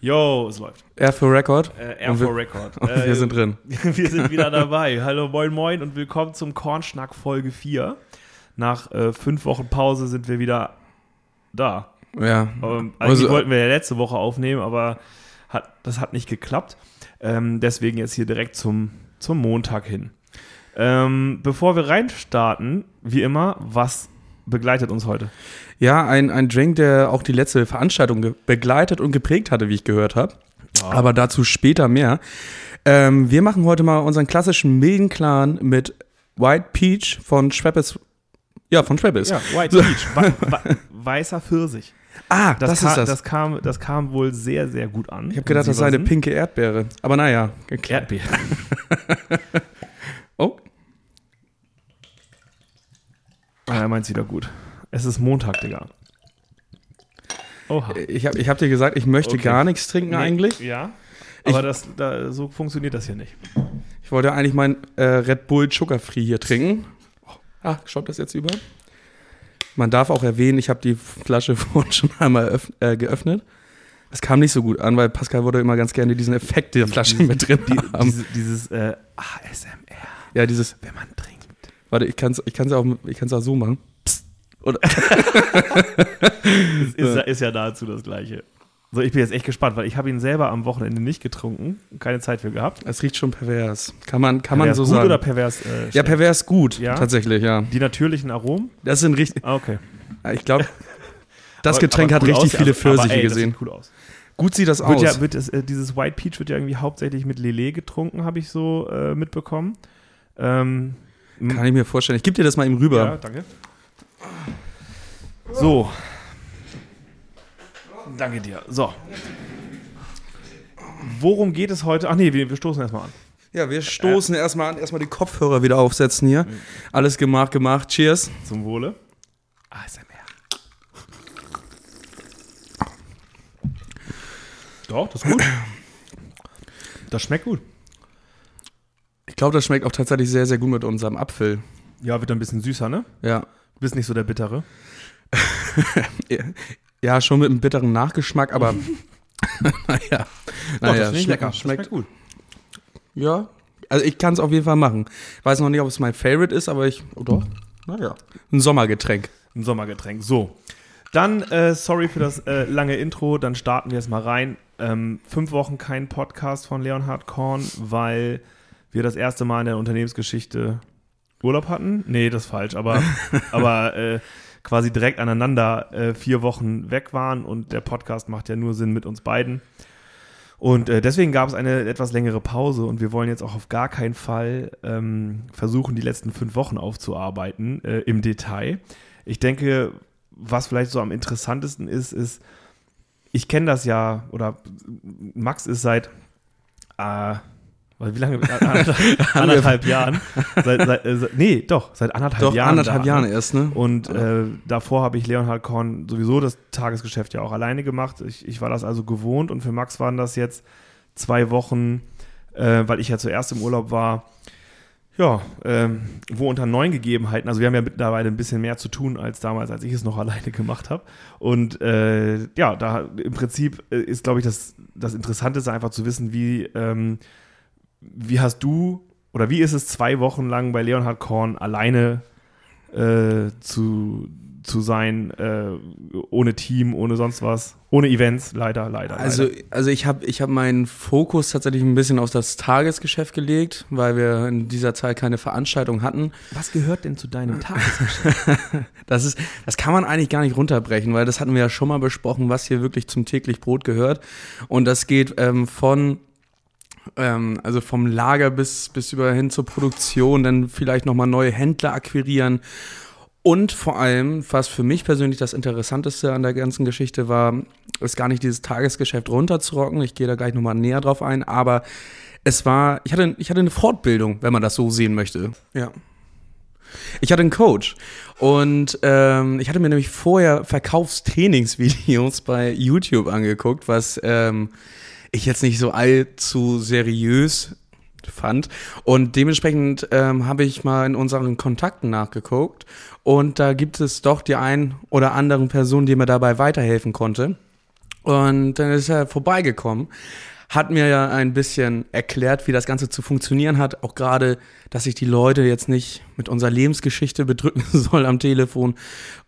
Yo, es läuft. R for Record. Äh, R for Record. Und wir Äh, sind drin. wir sind wieder dabei. Hallo, moin, moin und willkommen zum Kornschnack Folge 4. Nach äh, fünf Wochen Pause sind wir wieder da. Ja. Ähm, eigentlich Also- wollten wir ja letzte Woche aufnehmen, aber hat, das hat nicht geklappt. Ähm, deswegen jetzt hier direkt zum, zum Montag hin. Ähm, bevor wir reinstarten, wie immer, was begleitet uns heute? Ja, ein, ein Drink, der auch die letzte Veranstaltung begleitet und geprägt hatte, wie ich gehört habe. Aber dazu später mehr. Ähm, wir machen heute mal unseren klassischen milden Clan mit White Peach von Schweppes. Ja, von Schweppes. Ja, White Peach, wei- wei- weißer Pfirsich. Ah, Das, das, kam, ist das. das, kam, das kam wohl sehr, sehr gut an. ich habe gedacht, das sei eine pinke Erdbeere. Aber naja. geklärt. Erdbeer. Oh, Ah, er meint's wieder gut. Es ist Montag, Digga. Oha. ich habe ich hab dir gesagt, ich möchte Okay. gar nichts trinken Nee, eigentlich. Ja. Ich- Aber das, da, so funktioniert das hier nicht. Ich wollte eigentlich mein äh, Red Bull Sugar Free hier trinken. Ah, schaut das jetzt über? Man darf auch erwähnen, ich habe die Flasche vorhin schon einmal äh, geöffnet. Es kam nicht so gut an, weil Pascal wollte immer ganz gerne diesen Effekt der Flasche mit drin haben. Diese, dieses äh, ASMR, ja, dieses, wenn man trinkt. Warte, ich kann es ich kann's auch, ich kann's auch so machen. Psst. Oder, Ist, ist, ja. ist ja nahezu das Gleiche. So, ich bin jetzt echt gespannt, weil ich habe ihn selber am Wochenende nicht getrunken, keine Zeit für gehabt. es riecht schon pervers. Kann man, kann man Pervers so gut sagen. oder pervers? Äh, ja, pervers gut, Ja? tatsächlich, ja. Die natürlichen Aromen? Das sind richtig, Ah, okay. ich glaube, das Aber- Getränk aber hat richtig aus, viele also, aber, Pfirsiche ey, das gesehen. sieht cool aus. Gut sieht das Wird aus. ja, wird es, äh, dieses White Peach wird ja irgendwie hauptsächlich mit Lillet getrunken, habe ich so äh, mitbekommen. Ähm, Kann ich mir vorstellen. Ich gebe dir das mal eben rüber. Ja, danke. So. Danke dir. So. Worum geht es heute? Ach nee, wir, wir stoßen erstmal an. Ja, wir stoßen erstmal an, erstmal die Kopfhörer wieder aufsetzen hier. Alles gemacht, gemacht. Cheers. Zum Wohle. ASMR. Doch, das ist gut. Das schmeckt gut. Ich glaube, das schmeckt auch tatsächlich sehr, sehr gut mit unserem Apfel. Ja, wird ein bisschen süßer, ne? Ja. Du bist nicht so der Bittere. Ja, schon mit einem bitteren Nachgeschmack, aber naja. Doch, Naja, ich schmeckt, lecker. Schmeckt. schmeckt gut. Ja. Also ich kann es auf jeden Fall machen. Weiß noch nicht, ob es mein Favorite ist, aber ich. Oh doch. Naja. Ein Sommergetränk. Ein Sommergetränk. So. Dann, äh, sorry für das äh, lange Intro, dann starten wir jetzt mal rein. Ähm, fünf Wochen kein Podcast von Leonhard Korn, weil wir das erste Mal in der Unternehmensgeschichte Urlaub hatten. Nee, das ist falsch, aber, aber äh, quasi direkt aneinander äh, vier Wochen weg waren und der Podcast macht ja nur Sinn mit uns beiden. Und äh, deswegen gab es eine etwas längere Pause und wir wollen jetzt auch auf gar keinen Fall ähm, versuchen, die letzten fünf Wochen aufzuarbeiten äh, im Detail. Ich denke, was vielleicht so am interessantesten ist, ist, ich kenne das ja, oder Max ist seit, äh, wie lange? Anderthalb, anderthalb Jahren. Seit, seit, äh, nee, doch, seit anderthalb Doch, Jahren. anderthalb ne? erst, ne? Und äh, davor habe ich Leonhard Korn sowieso das Tagesgeschäft ja auch alleine gemacht. Ich, ich war das also gewohnt und für Max waren das jetzt zwei Wochen, äh, weil ich ja zuerst im Urlaub war. Ja, ähm, wo unter neuen Gegebenheiten, also wir haben ja mittlerweile ein bisschen mehr zu tun als damals, als ich es noch alleine gemacht habe. Und äh, ja, da im Prinzip äh, ist, glaube ich, das, das Interessanteste einfach zu wissen, wie, ähm, wie hast du oder wie ist es zwei Wochen lang bei Leonhard Korn alleine äh, zu, zu sein, äh, ohne Team, ohne sonst was, ohne Events, leider, leider. Also, leider. also ich habe ich hab meinen Fokus tatsächlich ein bisschen auf das Tagesgeschäft gelegt, weil wir in dieser Zeit keine Veranstaltung hatten. was gehört denn zu deinem Tagesgeschäft? Das ist, das kann man eigentlich gar nicht runterbrechen, weil das hatten wir ja schon mal besprochen, was hier wirklich zum täglich Brot gehört. Und das geht ähm, von ähm, also vom Lager bis bis über hin zur Produktion, dann vielleicht noch mal neue Händler akquirieren. Und vor allem, was für mich persönlich das Interessanteste an der ganzen Geschichte war, ist gar nicht dieses Tagesgeschäft runterzurocken. Ich gehe da gleich nochmal näher drauf ein, aber es war, ich hatte, ich hatte eine Fortbildung, wenn man das so sehen möchte. Ja. Ich hatte einen Coach und ähm, ich hatte mir nämlich vorher Verkaufstrainingsvideos bei YouTube angeguckt, was ähm, ich jetzt nicht so allzu seriös fand. Und dementsprechend ähm, habe ich mal in unseren Kontakten nachgeguckt und da gibt es doch die ein oder anderen Person, die mir dabei weiterhelfen konnte. Und dann ist er vorbeigekommen, hat mir ja ein bisschen erklärt, wie das Ganze zu funktionieren hat. Auch gerade, dass ich die Leute jetzt nicht mit unserer Lebensgeschichte bedrücken soll am Telefon.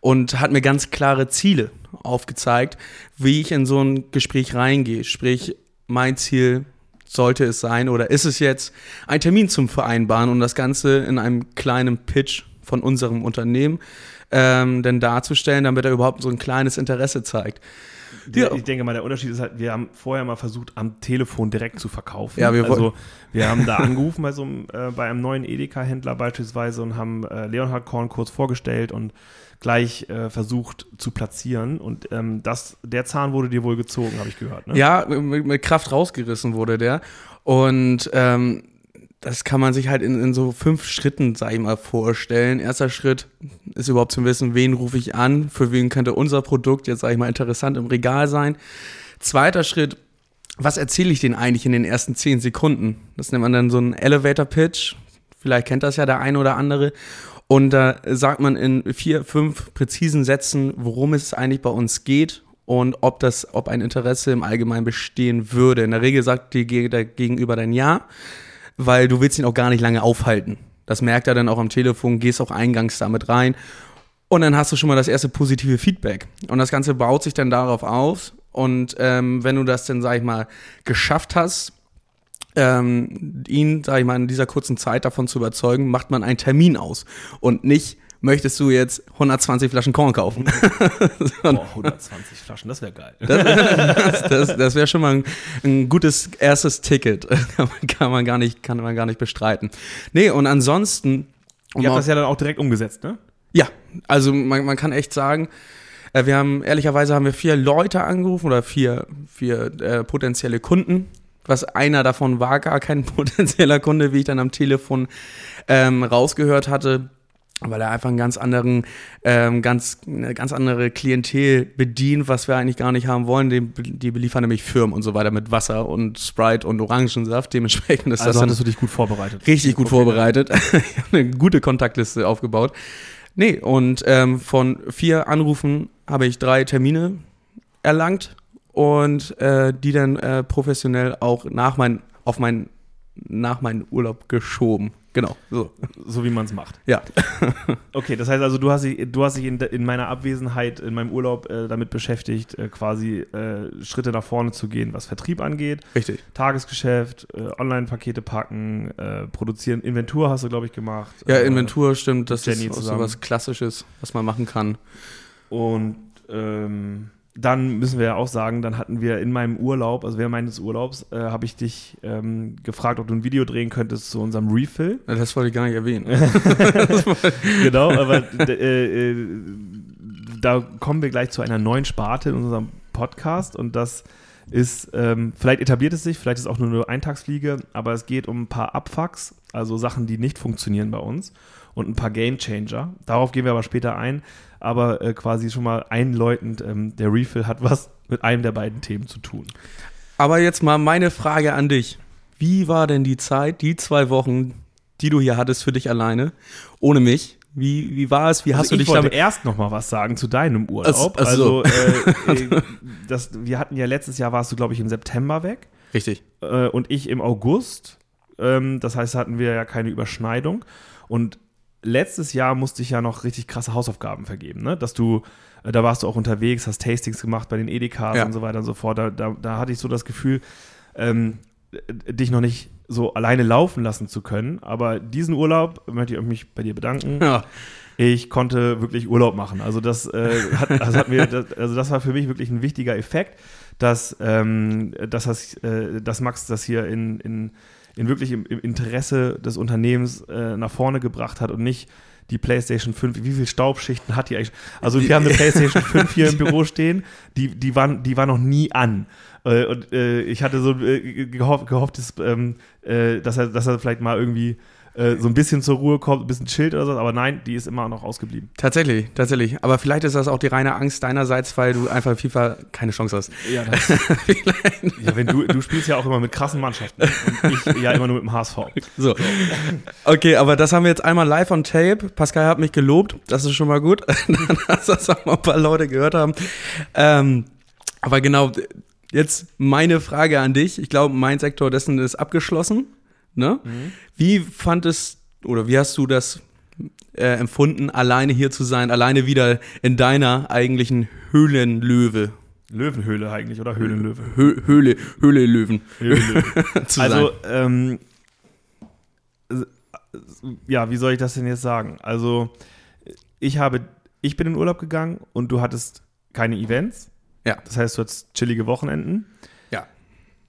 Und hat mir ganz klare Ziele aufgezeigt, wie ich in so ein Gespräch reingehe. Sprich, mein Ziel sollte es sein oder ist es jetzt, einen Termin zum Vereinbaren und das Ganze in einem kleinen Pitch von unserem Unternehmen ähm, denn darzustellen, damit er überhaupt so ein kleines Interesse zeigt. Ja. Ich denke mal, der Unterschied ist halt, wir haben vorher mal versucht, am Telefon direkt zu verkaufen. Ja, wir also wir haben da angerufen bei so einem, äh, bei einem neuen Edeka-Händler beispielsweise und haben äh, Leonhard Korn kurz vorgestellt und gleich äh, versucht zu platzieren. Und ähm, das, der Zahn wurde dir wohl gezogen, habe ich gehört. Ne? Ja, mit, mit, Kraft rausgerissen wurde der. Und ähm, das kann man sich halt in, in so fünf Schritten, sag ich mal, vorstellen. Erster Schritt ist überhaupt zu wissen, wen rufe ich an, für wen könnte unser Produkt jetzt, sag ich mal, interessant im Regal sein. Zweiter Schritt, was erzähle ich denn eigentlich in den ersten zehn Sekunden? Das nennt man dann so einen Elevator Pitch. Vielleicht kennt das ja der eine oder andere. Und da sagt man in vier, fünf präzisen Sätzen, worum es eigentlich bei uns geht und ob das, ob ein Interesse im Allgemeinen bestehen würde. In der Regel sagt die der Gegenüber dann ja, weil du willst ihn auch gar nicht lange aufhalten. Das merkt er dann auch am Telefon, gehst auch eingangs damit rein. Und dann hast du schon mal das erste positive Feedback. Und das Ganze baut sich dann darauf auf. Und ähm, wenn du das dann, sag ich mal, geschafft hast, ähm, ihn, sag ich mal, in dieser kurzen Zeit davon zu überzeugen, macht man einen Termin aus und nicht möchtest du jetzt 120 Flaschen Korn kaufen? Boah, 120 Flaschen, das wäre geil. Das, das, das wäre schon mal ein, ein, gutes erstes Ticket. kann, man gar nicht, kann man gar nicht bestreiten. Nee, und ansonsten. Ihr habt das ja dann auch direkt umgesetzt, ne? Ja, also man, man kann echt sagen, äh, wir haben, ehrlicherweise haben wir vier Leute angerufen oder vier, vier äh, potenzielle Kunden was einer davon war gar kein potenzieller Kunde, wie ich dann am Telefon ähm, rausgehört hatte, weil er einfach einen ganz anderen, ähm, ganz, eine ganz andere Klientel bedient, was wir eigentlich gar nicht haben wollen. Die, die beliefern nämlich Firmen und so weiter mit Wasser und Sprite und Orangensaft. Dementsprechend ist also das. hattest du dich gut vorbereitet. Richtig gut okay. vorbereitet. eine gute Kontaktliste aufgebaut. Nee, und ähm, von vier Anrufen habe ich drei Termine erlangt und äh, die dann äh, professionell auch nach mein, auf mein, nach meinen Urlaub geschoben. Genau, so. So wie man es macht. Ja. okay, das heißt also, du hast dich, du hast dich in, in meiner Abwesenheit, in meinem Urlaub äh, damit beschäftigt, äh, quasi äh, Schritte nach vorne zu gehen, was Vertrieb angeht. Richtig. Tagesgeschäft, äh, Online-Pakete packen, äh, produzieren. Inventur hast du, glaube ich, gemacht. Ja, äh, Inventur stimmt. Das Jenny ist so was Klassisches, was man machen kann. Und ähm, dann müssen wir ja auch sagen, dann hatten wir in meinem Urlaub, also während meines Urlaubs, äh, habe ich dich ähm, gefragt, ob du ein Video drehen könntest zu unserem Refill. Das wollte ich gar nicht erwähnen. genau, aber äh, äh, da kommen wir gleich zu einer neuen Sparte in unserem Podcast und das ist, ähm, vielleicht etabliert es sich, vielleicht ist es auch nur eine Eintagsfliege, aber es geht um ein paar Abfucks, also Sachen, die nicht funktionieren bei uns und ein paar Game Changer. Darauf gehen wir aber später ein aber äh, quasi schon mal einläutend, ähm, der Refill hat was mit einem der beiden Themen zu tun. Aber jetzt mal meine Frage an dich. Wie war denn die Zeit, die zwei Wochen, die du hier hattest für dich alleine, ohne mich? Wie, wie war es? Wie also hast du dich damit? Ich wollte erst noch mal was sagen zu deinem Urlaub. Also, also äh, äh, das, wir hatten ja letztes Jahr warst du glaube ich im September weg. Richtig. Äh, und ich im August. Ähm, das heißt, hatten wir ja keine Überschneidung. Und letztes Jahr musste ich ja noch richtig krasse Hausaufgaben vergeben, ne? Dass du, äh, da warst du auch unterwegs, hast Tastings gemacht bei den Edekas ja. und so weiter und so fort. Da, da, da hatte ich so das Gefühl, ähm, dich noch nicht so alleine laufen lassen zu können. Aber diesen Urlaub möchte ich mich bei dir bedanken. Ja. Ich konnte wirklich Urlaub machen. Also das, äh, hat, das hat mir, das, also das war für mich wirklich ein wichtiger Effekt, dass, ähm, dass, das, äh, dass Max das hier in, in in wirklich im, im Interesse des Unternehmens äh, nach vorne gebracht hat und nicht die PlayStation 5, wie viele Staubschichten hat die eigentlich? Also wir haben eine PlayStation 5 hier im Büro stehen, die, die, waren, die war noch nie an. Äh, und äh, ich hatte so äh, gehofft, gehofft dass, ähm, äh, dass, er, dass er vielleicht mal irgendwie äh, so ein bisschen zur Ruhe kommt, ein bisschen chillt oder so, aber nein, die ist immer noch ausgeblieben. Tatsächlich, tatsächlich. Aber vielleicht ist das auch die reine Angst deinerseits, weil du einfach FIFA keine Chance hast. Ja, das, ja wenn du, du spielst ja auch immer mit krassen Mannschaften und ich ja immer nur mit dem HSV. So. Okay, aber das haben wir jetzt einmal live on tape. Pascal hat mich gelobt, das ist schon mal gut, dass das auch mal ein paar Leute gehört haben. Ähm, Aber genau, jetzt meine Frage an dich. Ich glaube, mein Sektor dessen ist abgeschlossen. Ne? Mhm. Wie fandest oder wie hast du das äh, empfunden, alleine hier zu sein, alleine wieder in deiner eigentlichen Höhlenlöwe? Löwenhöhle eigentlich oder Höhlenlöwe? Hö Höhle, Höhle Löwen. Höhle also, ähm, ja, wie soll ich das denn jetzt sagen? Also, ich habe, ich bin in Urlaub gegangen und du hattest keine Events. Ja. Das heißt, du hattest chillige Wochenenden. Ja.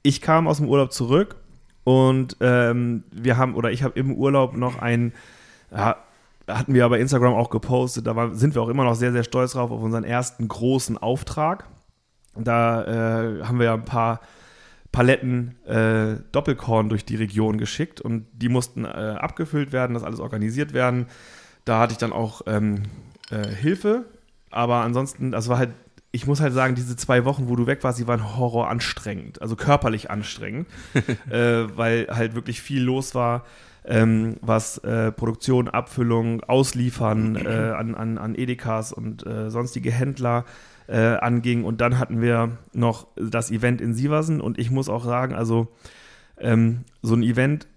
Ich kam aus dem Urlaub zurück und ähm, wir haben, oder ich habe im Urlaub noch ein, ja, hatten wir aber Instagram auch gepostet, da war, sind wir auch immer noch sehr, sehr stolz drauf auf unseren ersten großen Auftrag. Da äh, haben wir ja ein paar Paletten äh, Doppelkorn durch die Region geschickt und die mussten äh, abgefüllt werden, das alles organisiert werden. Da hatte ich dann auch ähm, äh, Hilfe, aber ansonsten, das war halt, ich muss halt sagen, diese zwei Wochen, wo du weg warst, die waren horror anstrengend, also körperlich anstrengend, äh, weil halt wirklich viel los war. Ähm, was äh, Produktion, Abfüllung, Ausliefern äh, an, an, an Edekas und sonstige Händler äh, anging. Und dann hatten wir noch das Event in Sieversen und ich muss auch sagen, also ähm, so ein Event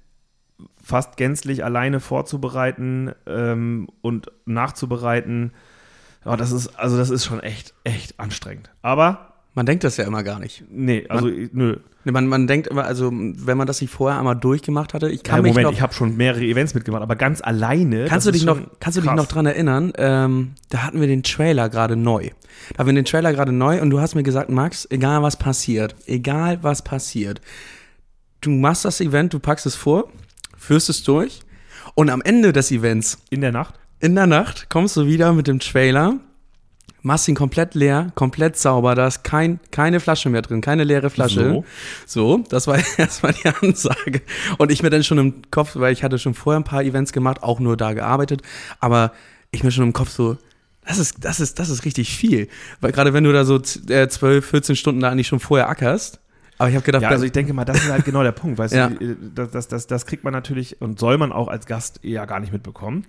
fast gänzlich alleine vorzubereiten ähm, und nachzubereiten, ja, das ist, also das ist schon echt, echt anstrengend. Aber man denkt das ja immer gar nicht. Nee, also man, nö. Man, man denkt immer, also wenn man das nicht vorher einmal durchgemacht hatte, ich kann ja, mich Moment, ich habe schon mehrere Events mitgemacht, aber ganz alleine. Kannst du dich noch, kannst du dich noch dran erinnern? Ähm, da hatten wir den Trailer gerade neu. Da haben wir den Trailer gerade neu und du hast mir gesagt, Max, egal was passiert, egal was passiert, du machst das Event, du packst es vor, führst es durch und am Ende des Events in der Nacht, in der Nacht kommst du wieder mit dem Trailer machst ihn komplett leer, komplett sauber, da ist kein, keine Flasche mehr drin, keine leere Flasche. So, so das war erstmal die Ansage. Und ich mir dann schon im Kopf, weil ich hatte schon vorher ein paar Events gemacht, auch nur da gearbeitet, aber ich mir schon im Kopf so, das ist, das ist, das ist richtig viel. Weil gerade wenn du da so äh, 12, 14 Stunden da eigentlich schon vorher ackerst, aber ich habe gedacht, ja, also ich denke mal, das ist halt genau der Punkt, weißt ja. du, das, das, das, das kriegt man natürlich und soll man auch als Gast eher gar nicht mitbekommen.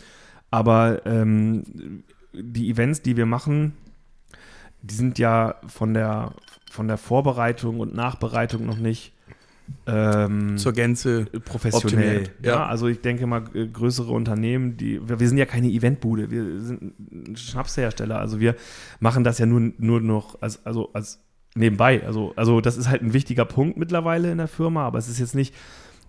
Aber ähm, die Events, die wir machen, die sind ja von der, von der Vorbereitung und Nachbereitung noch nicht ähm, zur Gänze professionell. Ja. ja. also ich denke mal, äh, größere Unternehmen, die, wir, wir sind ja keine Eventbude, wir sind ein Schnapshersteller, also wir machen das ja nur, nur noch als, also als nebenbei. Also, also das ist halt ein wichtiger Punkt mittlerweile in der Firma, aber es ist jetzt nicht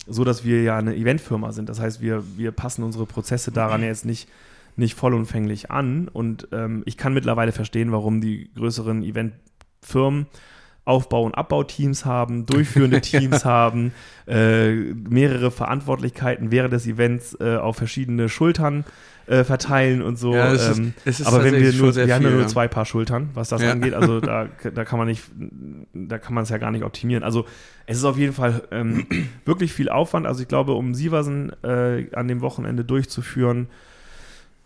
so, dass wir ja eine Eventfirma sind. Das heißt, wir, wir passen unsere Prozesse daran jetzt nicht nicht vollumfänglich an. Und ähm, ich kann mittlerweile verstehen, warum die größeren Eventfirmen Aufbau- und Abbauteams haben, durchführende Teams ja. haben, äh, mehrere Verantwortlichkeiten während des Events äh, auf verschiedene Schultern äh, verteilen und so. Ja, es ähm, es ist aber wenn wir nur, wir haben ja nur zwei Paar Schultern, was das ja. angeht, also da, da kann man nicht, da kann man es ja gar nicht optimieren. Also es ist auf jeden Fall ähm, wirklich viel Aufwand. Also ich glaube, um Sieversen äh, an dem Wochenende durchzuführen,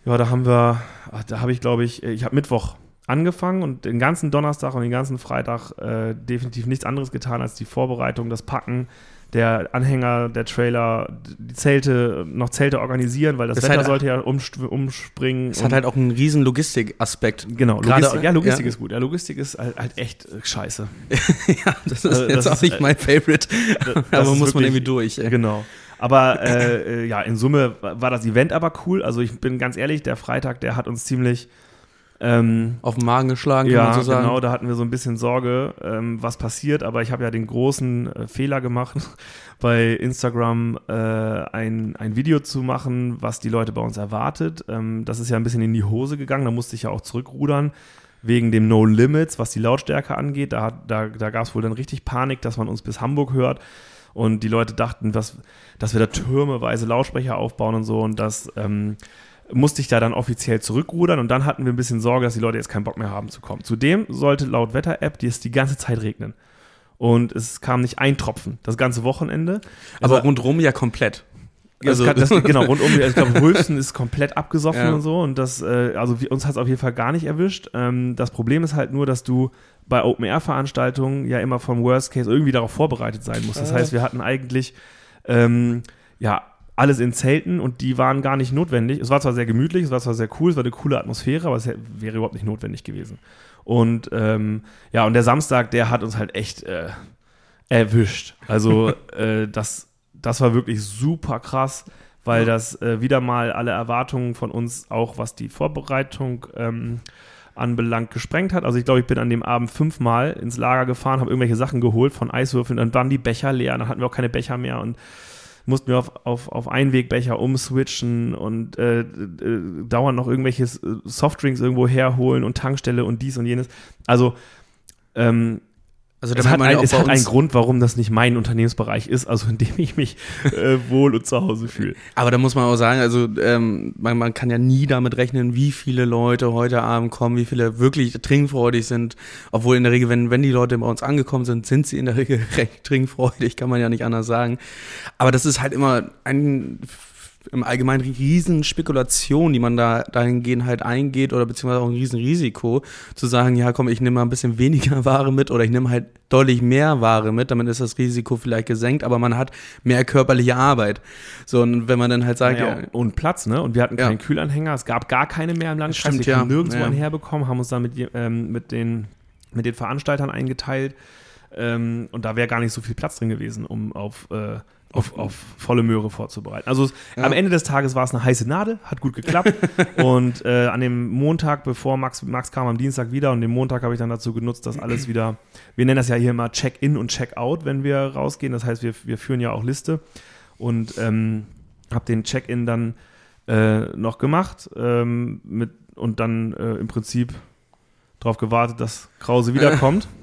ja, da haben wir, da habe ich glaube ich, ich habe Mittwoch angefangen und den ganzen Donnerstag und den ganzen Freitag äh, definitiv nichts anderes getan als die Vorbereitung, das Packen, der Anhänger, der Trailer, die Zelte, noch Zelte organisieren, weil das, das Wetter halt, sollte ja umspringen. Es hat halt auch einen riesen Logistikaspekt. Genau, Logistik, ja, Logistik ja. ist gut. Ja, Logistik ist halt, halt echt äh, scheiße. ja, das ist also, jetzt das auch ist, nicht mein Favorite. aber muss man irgendwie durch. Ey. Genau. Aber äh, äh, ja, in Summe war das Event aber cool. Also ich bin ganz ehrlich, der Freitag, der hat uns ziemlich ähm, auf den Magen geschlagen, kann ja, man so sagen. genau, da hatten wir so ein bisschen Sorge, ähm, was passiert, aber ich habe ja den großen äh, Fehler gemacht, bei Instagram äh, ein, ein Video zu machen, was die Leute bei uns erwartet. Ähm, das ist ja ein bisschen in die Hose gegangen, da musste ich ja auch zurückrudern, wegen dem No Limits, was die Lautstärke angeht. Da, da, da gab es wohl dann richtig Panik, dass man uns bis Hamburg hört. Und die Leute dachten, was, dass wir da türmeweise Lautsprecher aufbauen und so. Und das ähm, musste ich da dann offiziell zurückrudern. Und dann hatten wir ein bisschen Sorge, dass die Leute jetzt keinen Bock mehr haben zu kommen. Zudem sollte laut Wetter-App die es die ganze Zeit regnen. Und es kam nicht ein Tropfen, das ganze Wochenende. Aber also, rundherum ja komplett. Also, das, das, genau, rundum, ich glaube, Wulfsen ist komplett abgesoffen ja. und so. Und das, äh, also uns hat es auf jeden Fall gar nicht erwischt. Ähm, das Problem ist halt nur, dass du bei Open-Air-Veranstaltungen ja immer vom Worst Case irgendwie darauf vorbereitet sein musst. Das heißt, wir hatten eigentlich ähm, ja alles in Zelten und die waren gar nicht notwendig. Es war zwar sehr gemütlich, es war zwar sehr cool, es war eine coole Atmosphäre, aber es wäre überhaupt nicht notwendig gewesen. Und ähm, ja, und der Samstag, der hat uns halt echt äh, erwischt. Also äh, das, das war wirklich super krass, weil das äh, wieder mal alle Erwartungen von uns, auch was die Vorbereitung ähm, anbelangt, gesprengt hat. Also ich glaube, ich bin an dem Abend fünfmal ins Lager gefahren, habe irgendwelche Sachen geholt von Eiswürfeln, dann waren die Becher leer, dann hatten wir auch keine Becher mehr und mussten wir auf, auf, auf Einwegbecher umswitchen und äh, äh, dauernd noch irgendwelche Softdrinks irgendwo herholen und Tankstelle und dies und jenes. Also ähm, also es hat, ein, es hat einen Grund, warum das nicht mein Unternehmensbereich ist, also in dem ich mich äh, wohl und zu Hause fühle. Aber da muss man auch sagen, also ähm, man, man, kann ja nie damit rechnen, wie viele Leute heute Abend kommen, wie viele wirklich trinkfreudig sind. Obwohl in der Regel, wenn, wenn die Leute bei uns angekommen sind, sind sie in der Regel recht trinkfreudig, kann man ja nicht anders sagen. Aber das ist halt immer ein im Allgemeinen riesen Spekulation, die man da dahingehend halt eingeht oder beziehungsweise auch ein riesen Risiko, zu sagen, ja komm, ich nehme mal ein bisschen weniger Ware mit oder ich nehme halt deutlich mehr Ware mit, damit ist das Risiko vielleicht gesenkt, aber man hat mehr körperliche Arbeit. So, und wenn man dann halt sagt, naja, ja, und Platz, ne? Und wir hatten keinen ja. Kühlanhänger, es gab gar keine mehr im Landkreis, Stimmt, wir ja. nirgendwo ja. einen herbekommen, haben uns dann mit, ähm, mit, den, mit den Veranstaltern eingeteilt. Ähm, und da wäre gar nicht so viel Platz drin gewesen, um auf äh, auf, auf volle Möhre vorzubereiten. Also ja. am Ende des Tages war es eine heiße Nadel, hat gut geklappt. und äh, an dem Montag, bevor Max, Max kam am Dienstag wieder, und den Montag habe ich dann dazu genutzt, dass alles wieder, wir nennen das ja hier immer Check-in und Check-out, wenn wir rausgehen. Das heißt, wir, wir führen ja auch Liste und ähm, habe den Check-in dann äh, noch gemacht ähm, mit, und dann äh, im Prinzip darauf gewartet, dass Krause wiederkommt.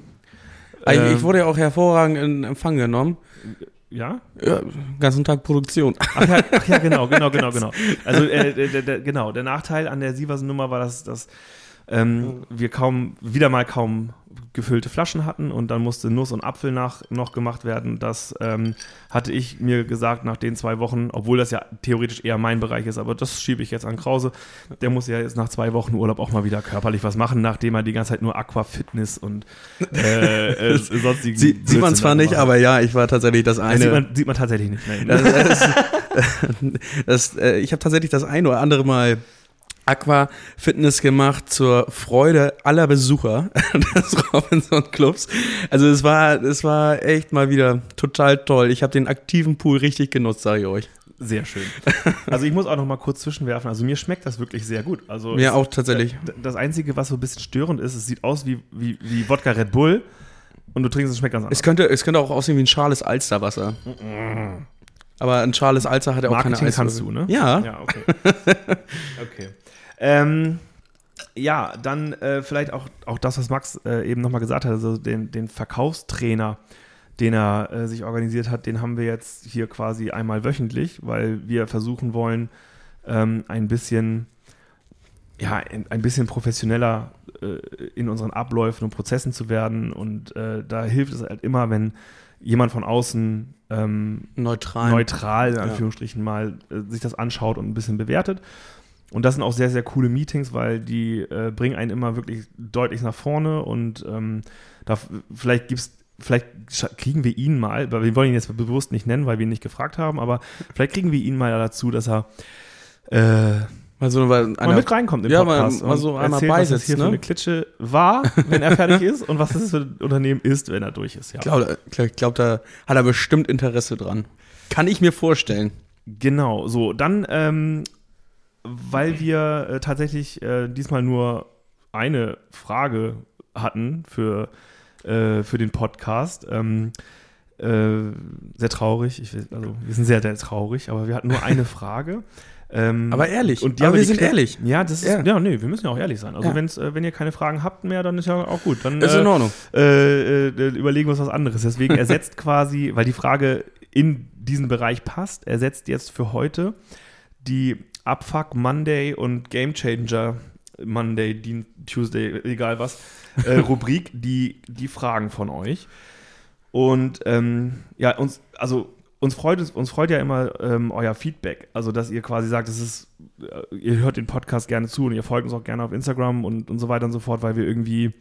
ich, ich ähm, wurde ja auch hervorragend in Empfang genommen. Ja? Ja, ganzen Tag Produktion. Ach ja, ach ja genau, genau, genau, genau. Also äh, der, der, genau, der Nachteil an der Sieversen-Nummer war, dass, dass ähm, wir kaum, wieder mal kaum gefüllte Flaschen hatten und dann musste Nuss und Apfel nach, noch gemacht werden. Das ähm, hatte ich mir gesagt nach den zwei Wochen, obwohl das ja theoretisch eher mein Bereich ist, aber das schiebe ich jetzt an Krause. Der muss ja jetzt nach zwei Wochen Urlaub auch mal wieder körperlich was machen, nachdem er die ganze Zeit nur Aquafitness und äh, äh, sonstigen. Sie, sieht man zwar nicht, aber ja, ich war tatsächlich das eine. Das sieht, man, sieht man tatsächlich nicht. Nein. Das, das, das, äh, ich habe tatsächlich das eine oder andere Mal Aqua-Fitness gemacht zur Freude aller Besucher des Robinson Clubs. Also es war, es war echt mal wieder total toll. Ich habe den aktiven Pool richtig genutzt, sage ich euch. Sehr schön. Also ich muss auch noch mal kurz zwischenwerfen. Also mir schmeckt das wirklich sehr gut. Also mir auch tatsächlich. Das Einzige, was so ein bisschen störend ist, es sieht aus wie, wie, wie Wodka Red Bull und du trinkst es schmeckt ganz anders. Es könnte, es könnte auch aussehen wie ein schales Alsterwasser. Aber ein schales Alster hat ja auch Marketing keine kannst du, ne? Ja. Ja, okay. okay. Ähm, ja, dann äh, vielleicht auch, auch das, was Max äh, eben nochmal gesagt hat, also den, den Verkaufstrainer, den er äh, sich organisiert hat, den haben wir jetzt hier quasi einmal wöchentlich, weil wir versuchen wollen, ähm, ein bisschen, ja, ein bisschen professioneller äh, in unseren Abläufen und Prozessen zu werden. Und äh, da hilft es halt immer, wenn jemand von außen ähm, neutral, neutral in Anführungsstrichen ja. mal äh, sich das anschaut und ein bisschen bewertet. Und das sind auch sehr, sehr coole Meetings, weil die äh, bringen einen immer wirklich deutlich nach vorne und ähm, da vielleicht gibt's vielleicht kriegen wir ihn mal, weil wir wollen ihn jetzt bewusst nicht nennen, weil wir ihn nicht gefragt haben, aber vielleicht kriegen wir ihn mal dazu, dass er äh, mal, so mal mit reinkommt im ja, Podcast mal, mal so einmal erzählt, beisitzt, was das hier ne? für eine Klitsche war, wenn er fertig ist und was das für ein Unternehmen ist, wenn er durch ist. Ja. Ich glaube, glaub, da hat er bestimmt Interesse dran. Kann ich mir vorstellen. Genau, so. Dann ähm, weil wir äh, tatsächlich äh, diesmal nur eine Frage hatten für, äh, für den Podcast. Ähm, äh, sehr traurig. Ich, also, wir sind sehr, sehr traurig, aber wir hatten nur eine Frage. Ähm, aber ehrlich. Und die aber wir sind ehrlich. Ja, das ist, ja. ja, nee, wir müssen ja auch ehrlich sein. Also, ja. wenn's, äh, wenn ihr keine Fragen habt mehr, dann ist ja auch gut. Dann, ist in äh, Ordnung. Äh, äh, überlegen wir uns was anderes. Deswegen ersetzt quasi, weil die Frage in diesen Bereich passt, ersetzt jetzt für heute die Abfuck Monday und Game Changer Monday, Tuesday, egal was, äh, Rubrik, die, die Fragen von euch. Und ähm, ja, uns, also uns freut es, uns freut ja immer ähm, euer Feedback. Also, dass ihr quasi sagt, es ist, äh, ihr hört den Podcast gerne zu und ihr folgt uns auch gerne auf Instagram und, und so weiter und so fort, weil wir irgendwie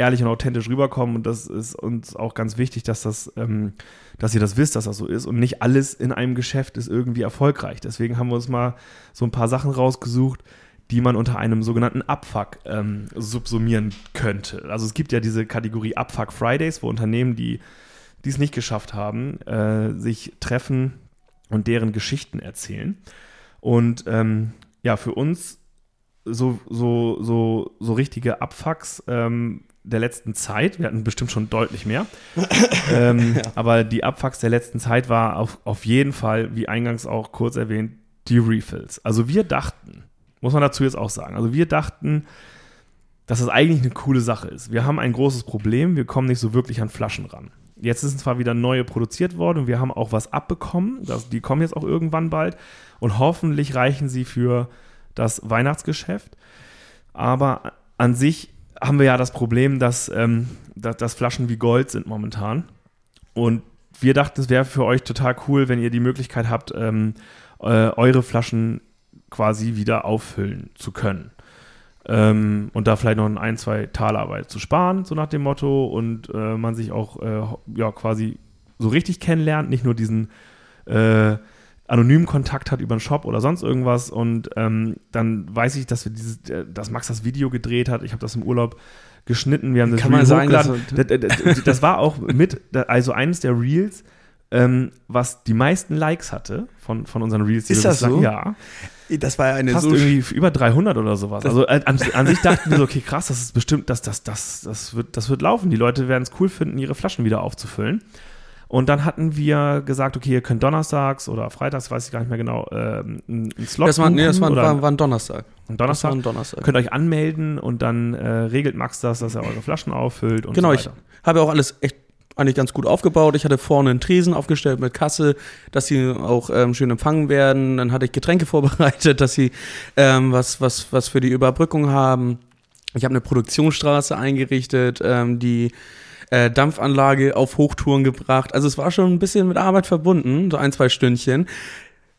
ehrlich und authentisch rüberkommen und das ist uns auch ganz wichtig, dass das, ähm, dass ihr das wisst, dass das so ist und nicht alles in einem Geschäft ist irgendwie erfolgreich. Deswegen haben wir uns mal so ein paar Sachen rausgesucht, die man unter einem sogenannten Abfuck ähm, subsumieren könnte. Also es gibt ja diese Kategorie Abfuck Fridays, wo Unternehmen, die es nicht geschafft haben, äh, sich treffen und deren Geschichten erzählen. Und ähm, ja, für uns so, so, so, so richtige Abfucks ähm, der letzten Zeit, wir hatten bestimmt schon deutlich mehr, ähm, ja. aber die Abfucks der letzten Zeit war auf, auf jeden Fall, wie eingangs auch kurz erwähnt, die Refills. Also wir dachten, muss man dazu jetzt auch sagen, also wir dachten, dass das eigentlich eine coole Sache ist. Wir haben ein großes Problem, wir kommen nicht so wirklich an Flaschen ran. Jetzt sind zwar wieder neue produziert worden und wir haben auch was abbekommen, das, die kommen jetzt auch irgendwann bald und hoffentlich reichen sie für das Weihnachtsgeschäft. Aber an sich haben wir ja das Problem, dass, ähm, dass, dass Flaschen wie Gold sind momentan. Und wir dachten, es wäre für euch total cool, wenn ihr die Möglichkeit habt, ähm, äh, eure Flaschen quasi wieder auffüllen zu können. Ähm, und da vielleicht noch ein, zwei Taler zu sparen, so nach dem Motto, und äh, man sich auch äh, ja, quasi so richtig kennenlernt, nicht nur diesen äh, anonymen Kontakt hat über einen Shop oder sonst irgendwas. Und ähm, dann weiß ich, dass wir dieses, äh, dass Max das Video gedreht hat. Ich habe das im Urlaub geschnitten. Wir haben das Kann man sagen, das, das, das war auch mit, also eines der Reels, ähm, was die meisten Likes hatte von, von unseren Reels. Ist das so? Ja. Das war ja eine Fast so irgendwie über 300 oder sowas. Also äh, an, an, sich dachten wir so, okay, krass, das ist bestimmt, das, das, das, das, wird, das wird laufen. Die Leute werden es cool finden, ihre Flaschen wieder aufzufüllen. Und dann hatten wir gesagt, okay, ihr könnt donnerstags oder freitags, weiß ich gar nicht mehr genau, äh, einen Slot das war, Nee, das war, war, war ein Donnerstag. Ein Donnerstag. ein Donnerstag. Könnt euch anmelden und dann äh, regelt Max das, dass er eure Flaschen auffüllt und genau, so weiter. ich habe auch alles echt eigentlich ganz gut aufgebaut. Ich hatte vorne einen Tresen aufgestellt mit Kasse, dass sie auch ähm, schön empfangen werden. Dann hatte ich Getränke vorbereitet, dass sie ähm, was, was, was für die Überbrückung haben. Ich habe eine Produktionsstraße eingerichtet, ähm, die äh, Dampfanlage auf Hochtouren gebracht. Also es war schon ein bisschen mit Arbeit verbunden, so ein, zwei Stündchen.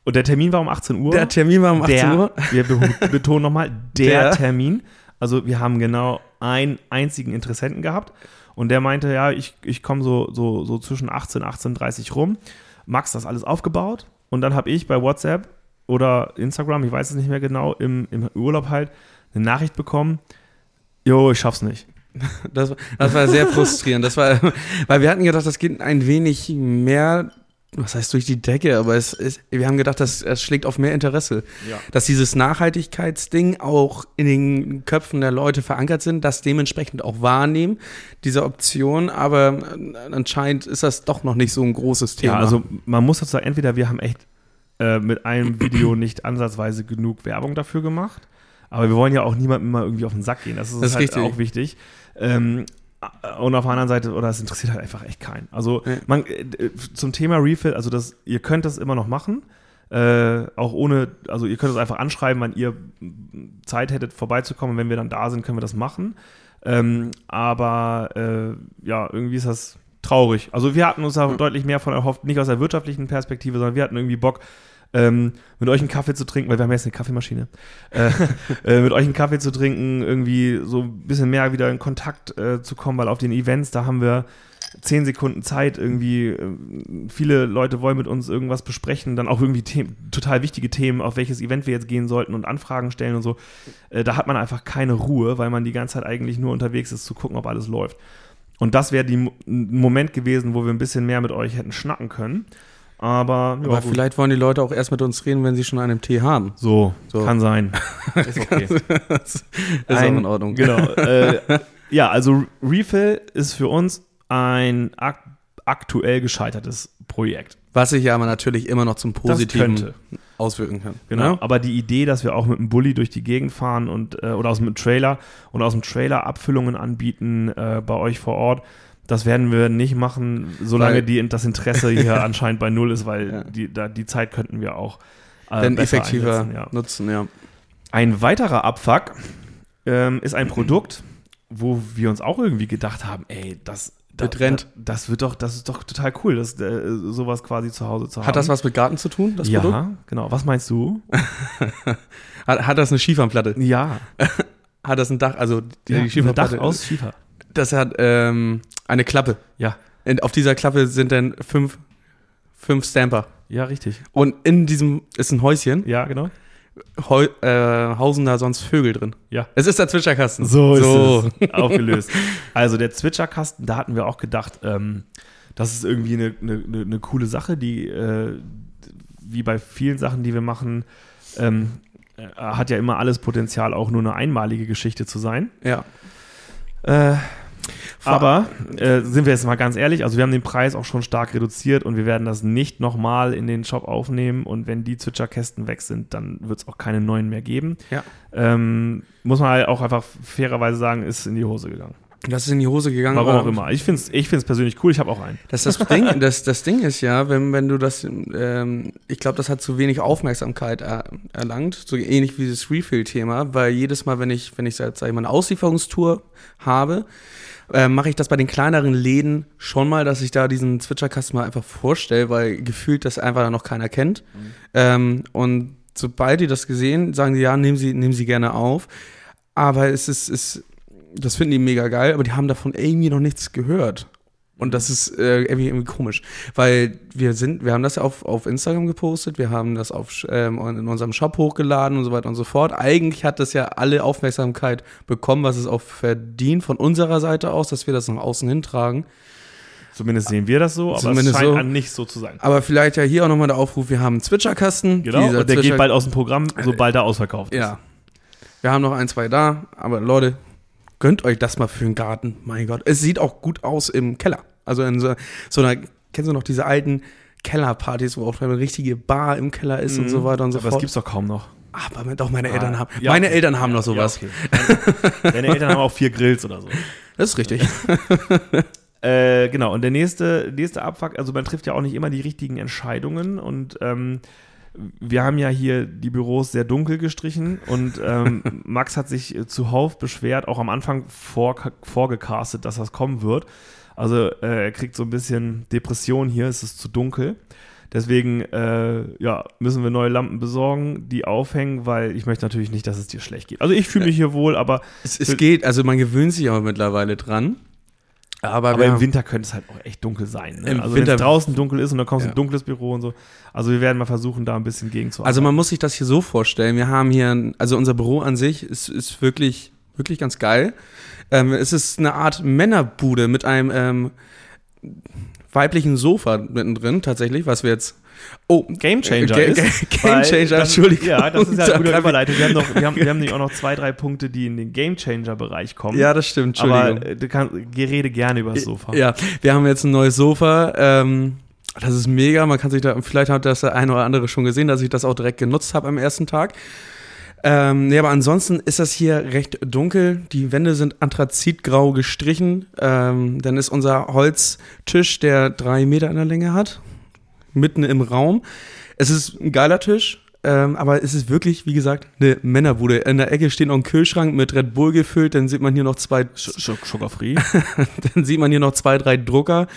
Und der Termin war um 18 Uhr? Der Termin war um 18 der, Uhr. Wir betonen nochmal, der, der Termin. Also wir haben genau einen einzigen Interessenten gehabt und der meinte, ja, ich, ich komme so, so, so zwischen 18 und 18.30 rum. Max das alles aufgebaut und dann habe ich bei WhatsApp oder Instagram, ich weiß es nicht mehr genau, im, im Urlaub halt eine Nachricht bekommen, jo, ich schaff's nicht. Das, das war sehr frustrierend. Das war, weil wir hatten gedacht, das geht ein wenig mehr, was heißt durch die Decke, aber es ist, wir haben gedacht, das, es schlägt auf mehr Interesse. Ja. Dass dieses Nachhaltigkeitsding auch in den Köpfen der Leute verankert sind, das dementsprechend auch wahrnehmen, diese Option, aber anscheinend ist das doch noch nicht so ein großes Thema. Ja, also man muss dazu sagen, entweder wir haben echt äh, mit einem Video nicht ansatzweise genug Werbung dafür gemacht, aber wir wollen ja auch niemandem immer irgendwie auf den Sack gehen. Das ist, das ist halt richtig. auch wichtig. Ähm, und auf der anderen Seite, oder es interessiert halt einfach echt keinen. Also ja. man, äh, zum Thema Refill, also das, ihr könnt das immer noch machen. Äh, auch ohne, also ihr könnt es einfach anschreiben, wann ihr Zeit hättet, vorbeizukommen. Wenn wir dann da sind, können wir das machen. Ähm, aber äh, ja, irgendwie ist das traurig. Also wir hatten uns da deutlich mehr von erhofft, nicht aus der wirtschaftlichen Perspektive, sondern wir hatten irgendwie Bock, ähm, mit euch einen Kaffee zu trinken, weil wir haben jetzt eine Kaffeemaschine, äh, äh, mit euch einen Kaffee zu trinken, irgendwie so ein bisschen mehr wieder in Kontakt äh, zu kommen, weil auf den Events, da haben wir zehn Sekunden Zeit, irgendwie äh, viele Leute wollen mit uns irgendwas besprechen, dann auch irgendwie Themen, total wichtige Themen, auf welches Event wir jetzt gehen sollten und Anfragen stellen und so. Äh, da hat man einfach keine Ruhe, weil man die ganze Zeit eigentlich nur unterwegs ist, zu gucken, ob alles läuft. Und das wäre der Moment gewesen, wo wir ein bisschen mehr mit euch hätten schnacken können. Aber, ja, Aber vielleicht wollen die Leute auch erst mit uns reden, wenn sie schon einen Tee haben. So, so. kann sein. ist okay. ist Ein, auch in Ordnung. Genau. Äh, ja, also Refill ist für uns ein ak aktuell gescheitertes Projekt. Was sich ja aber natürlich immer noch zum Positiven auswirken kann. Genau. Ja? Aber die Idee, dass wir auch mit einem Bulli durch die Gegend fahren und äh, oder aus dem Trailer und aus dem Trailer Abfüllungen anbieten äh, bei euch vor Ort, das werden wir nicht machen, solange die, das Interesse hier anscheinend bei null ist, weil ja. die, da, die Zeit könnten wir auch äh, Dann effektiver ja. nutzen. Ja. Ein weiterer Abfuck ähm, ist ein Produkt, wo wir uns auch irgendwie gedacht haben, ey, das da. Da, das wird doch, das ist doch total cool, das, äh, sowas quasi zu Hause zu haben. Hat das was mit Garten zu tun, das ja, Produkt? genau. Was meinst du? hat, hat das eine Schieferplatte? Ja. hat das ein Dach, also die, ja, die Schieferplatte? Ein Dach aus Schiefer. Das hat ähm, eine Klappe. Ja. Und auf dieser Klappe sind dann fünf, fünf Stamper. Ja, richtig. Und in diesem ist ein Häuschen. Ja, genau. Heu, äh, hausen da sonst Vögel drin. Ja. Es ist der Zwitscherkasten. So ist es. Aufgelöst. Also der Zwitscherkasten, da hatten wir auch gedacht, ähm, das ist irgendwie eine, eine, eine coole Sache, die äh, wie bei vielen Sachen, die wir machen, ähm, äh, hat ja immer alles Potenzial, auch nur eine einmalige Geschichte zu sein. Ja. Äh, aber äh, sind wir jetzt mal ganz ehrlich, also wir haben den Preis auch schon stark reduziert und wir werden das nicht nochmal in den Shop aufnehmen und wenn die Zwitscherkästen weg sind, dann wird es auch keine neuen mehr geben. Ja. Ähm, muss man halt auch einfach fairerweise sagen, ist in die Hose gegangen. Das ist in die Hose gegangen. Warum auch immer. Ich finde es ich find's persönlich cool, ich habe auch einen. Das, das, Ding, das, das Ding ist ja, wenn, wenn du das, ähm, ich glaube, das hat zu wenig Aufmerksamkeit er, erlangt, so ähnlich wie das Refill-Thema, weil jedes Mal, wenn ich, wenn ich sag ich mal, eine Auslieferungstour habe, äh, mache ich das bei den kleineren Läden schon mal, dass ich da diesen Zwitscherkasten mal einfach vorstelle, weil gefühlt das einfach noch keiner kennt. Mhm. Ähm, und sobald die das gesehen, sagen sie, ja, nehmen sie, nehmen sie gerne auf. Aber es ist, ist das finden die mega geil, aber die haben davon irgendwie noch nichts gehört. Und das ist äh, irgendwie, irgendwie komisch, weil wir sind, wir haben das ja auf, auf Instagram gepostet, wir haben das auf, ähm, in unserem Shop hochgeladen und so weiter und so fort. Eigentlich hat das ja alle Aufmerksamkeit bekommen, was es auch verdient von unserer Seite aus, dass wir das nach außen hintragen. Zumindest sehen wir das so, aber Zumindest es scheint so. an nicht so zu sein. Aber vielleicht ja hier auch nochmal der Aufruf, wir haben einen Zwitscherkasten. Genau, und der Zwitscher geht bald aus dem Programm, sobald er ausverkauft ist. Ja. Wir haben noch ein, zwei da, aber Leute, Gönnt euch das mal für einen Garten. Mein Gott. Es sieht auch gut aus im Keller. Also in so, so einer, kennst du noch diese alten Kellerpartys, wo auch eine richtige Bar im Keller ist mhm. und so weiter und so Aber fort. Das gibt's doch kaum noch. Aber doch, meine ah, Eltern haben. Ja, meine Eltern haben noch sowas. Ja, okay. Deine Eltern haben auch vier Grills oder so. Das ist richtig. äh, genau, und der nächste, nächste Abfuck, also man trifft ja auch nicht immer die richtigen Entscheidungen und ähm, wir haben ja hier die Büros sehr dunkel gestrichen und ähm, Max hat sich zuhauf beschwert, auch am Anfang vor, vorgecastet, dass das kommen wird. Also äh, er kriegt so ein bisschen Depression hier, es ist zu dunkel. Deswegen äh, ja, müssen wir neue Lampen besorgen, die aufhängen, weil ich möchte natürlich nicht, dass es dir schlecht geht. Also ich fühle mich hier wohl, aber. Es, es geht, also man gewöhnt sich aber mittlerweile dran. Aber, aber im Winter könnte es halt auch echt dunkel sein. Ne? Also wenn es draußen dunkel ist und dann kommst du ja. in ein dunkles Büro und so. Also wir werden mal versuchen, da ein bisschen gegen zu Also man muss sich das hier so vorstellen. Wir haben hier, also unser Büro an sich ist, ist wirklich, wirklich ganz geil. Ähm, es ist eine Art Männerbude mit einem ähm, weiblichen Sofa mittendrin, tatsächlich, was wir jetzt Oh, Game Changer Ga Ga Game Changer, Entschuldigung. Ja, das ist ja eine gute Überleitung. Wir haben, noch, wir, haben, wir haben nämlich auch noch zwei, drei Punkte, die in den Game Changer-Bereich kommen. Ja, das stimmt, Entschuldigung. Aber äh, du kannst, rede gerne über das Sofa. Ja, wir haben jetzt ein neues Sofa. Ähm, das ist mega. Man kann sich da, vielleicht hat das der eine oder andere schon gesehen, dass ich das auch direkt genutzt habe am ersten Tag. Ähm, nee, aber ansonsten ist das hier recht dunkel. Die Wände sind anthrazitgrau gestrichen. Ähm, dann ist unser Holztisch, der drei Meter in der Länge hat mitten im Raum. Es ist ein geiler Tisch, ähm, aber es ist wirklich, wie gesagt, eine Männerbude. In der Ecke steht noch ein Kühlschrank mit Red Bull gefüllt, dann sieht man hier noch zwei. Sugar-free. dann sieht man hier noch zwei, drei Drucker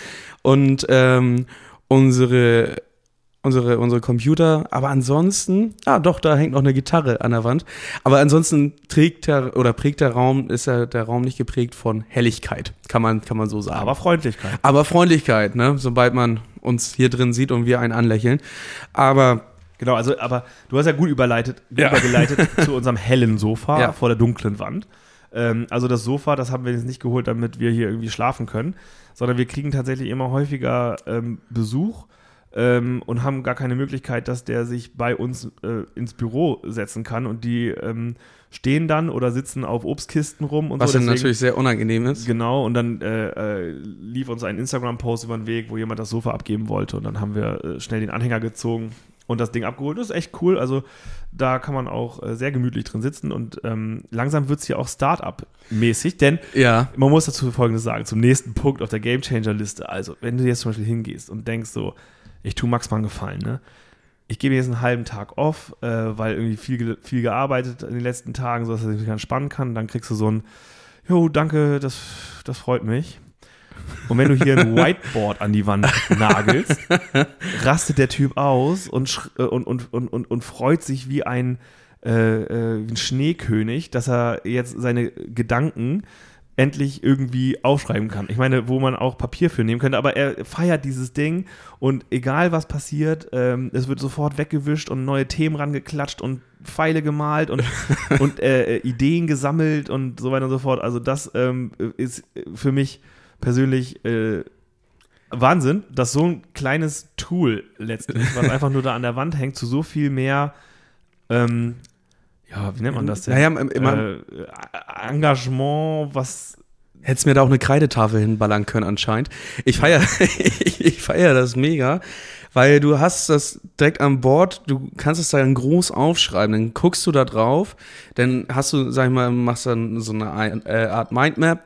und ähm, unsere unsere, unsere Computer. Aber ansonsten, ah doch, da hängt noch eine Gitarre an der Wand. Aber ansonsten trägt der oder prägt der Raum, ist ja der Raum nicht geprägt von Helligkeit, kann man, kann man so sagen. Aber Freundlichkeit. Aber Freundlichkeit, ne? Sobald man uns hier drin sieht und wir einen anlächeln. Aber Genau, also, aber du hast ja gut überleitet, ja. übergeleitet zu unserem hellen Sofa ja. vor der dunklen Wand. Ähm, also das Sofa, das haben wir jetzt nicht geholt, damit wir hier irgendwie schlafen können, sondern wir kriegen tatsächlich immer häufiger ähm, Besuch ähm, und haben gar keine Möglichkeit, dass der sich bei uns äh, ins Büro setzen kann und die ähm, stehen dann oder sitzen auf Obstkisten rum und Was so. Was natürlich sehr unangenehm ist. Genau, und dann äh, äh, lief uns ein Instagram-Post über den Weg, wo jemand das Sofa abgeben wollte und dann haben wir äh, schnell den Anhänger gezogen und das Ding abgeholt. Das ist echt cool. Also da kann man auch äh, sehr gemütlich drin sitzen und ähm, langsam wird es hier auch Start-up-mäßig, denn ja. man muss dazu Folgendes sagen, zum nächsten Punkt auf der Game Changer-Liste. Also, wenn du jetzt zum Beispiel hingehst und denkst so, ich tue Max mal einen Gefallen, ne? Ich gebe jetzt einen halben Tag off, äh, weil irgendwie viel, viel gearbeitet in den letzten Tagen, sodass er sich entspannen kann. Dann kriegst du so ein, jo, danke, das, das freut mich. Und wenn du hier ein Whiteboard an die Wand nagelst, rastet der Typ aus und, äh, und, und, und, und, und freut sich wie ein, äh, äh, wie ein Schneekönig, dass er jetzt seine Gedanken endlich irgendwie aufschreiben kann. Ich meine, wo man auch Papier für nehmen könnte, aber er feiert dieses Ding und egal was passiert, ähm, es wird sofort weggewischt und neue Themen rangeklatscht und Pfeile gemalt und, und äh, Ideen gesammelt und so weiter und so fort. Also das ähm, ist für mich persönlich äh, Wahnsinn, dass so ein kleines Tool letztlich, was einfach nur da an der Wand hängt, zu so viel mehr ähm, ja, wie nennt man das denn? Naja, immer, äh, Engagement, was. Hättest mir da auch eine Kreidetafel hinballern können anscheinend. Ich feiere ich, ich feier das mega, weil du hast das direkt an Bord, du kannst es dann groß aufschreiben, dann guckst du da drauf, dann hast du, sag ich mal, machst dann so eine äh, Art Mindmap,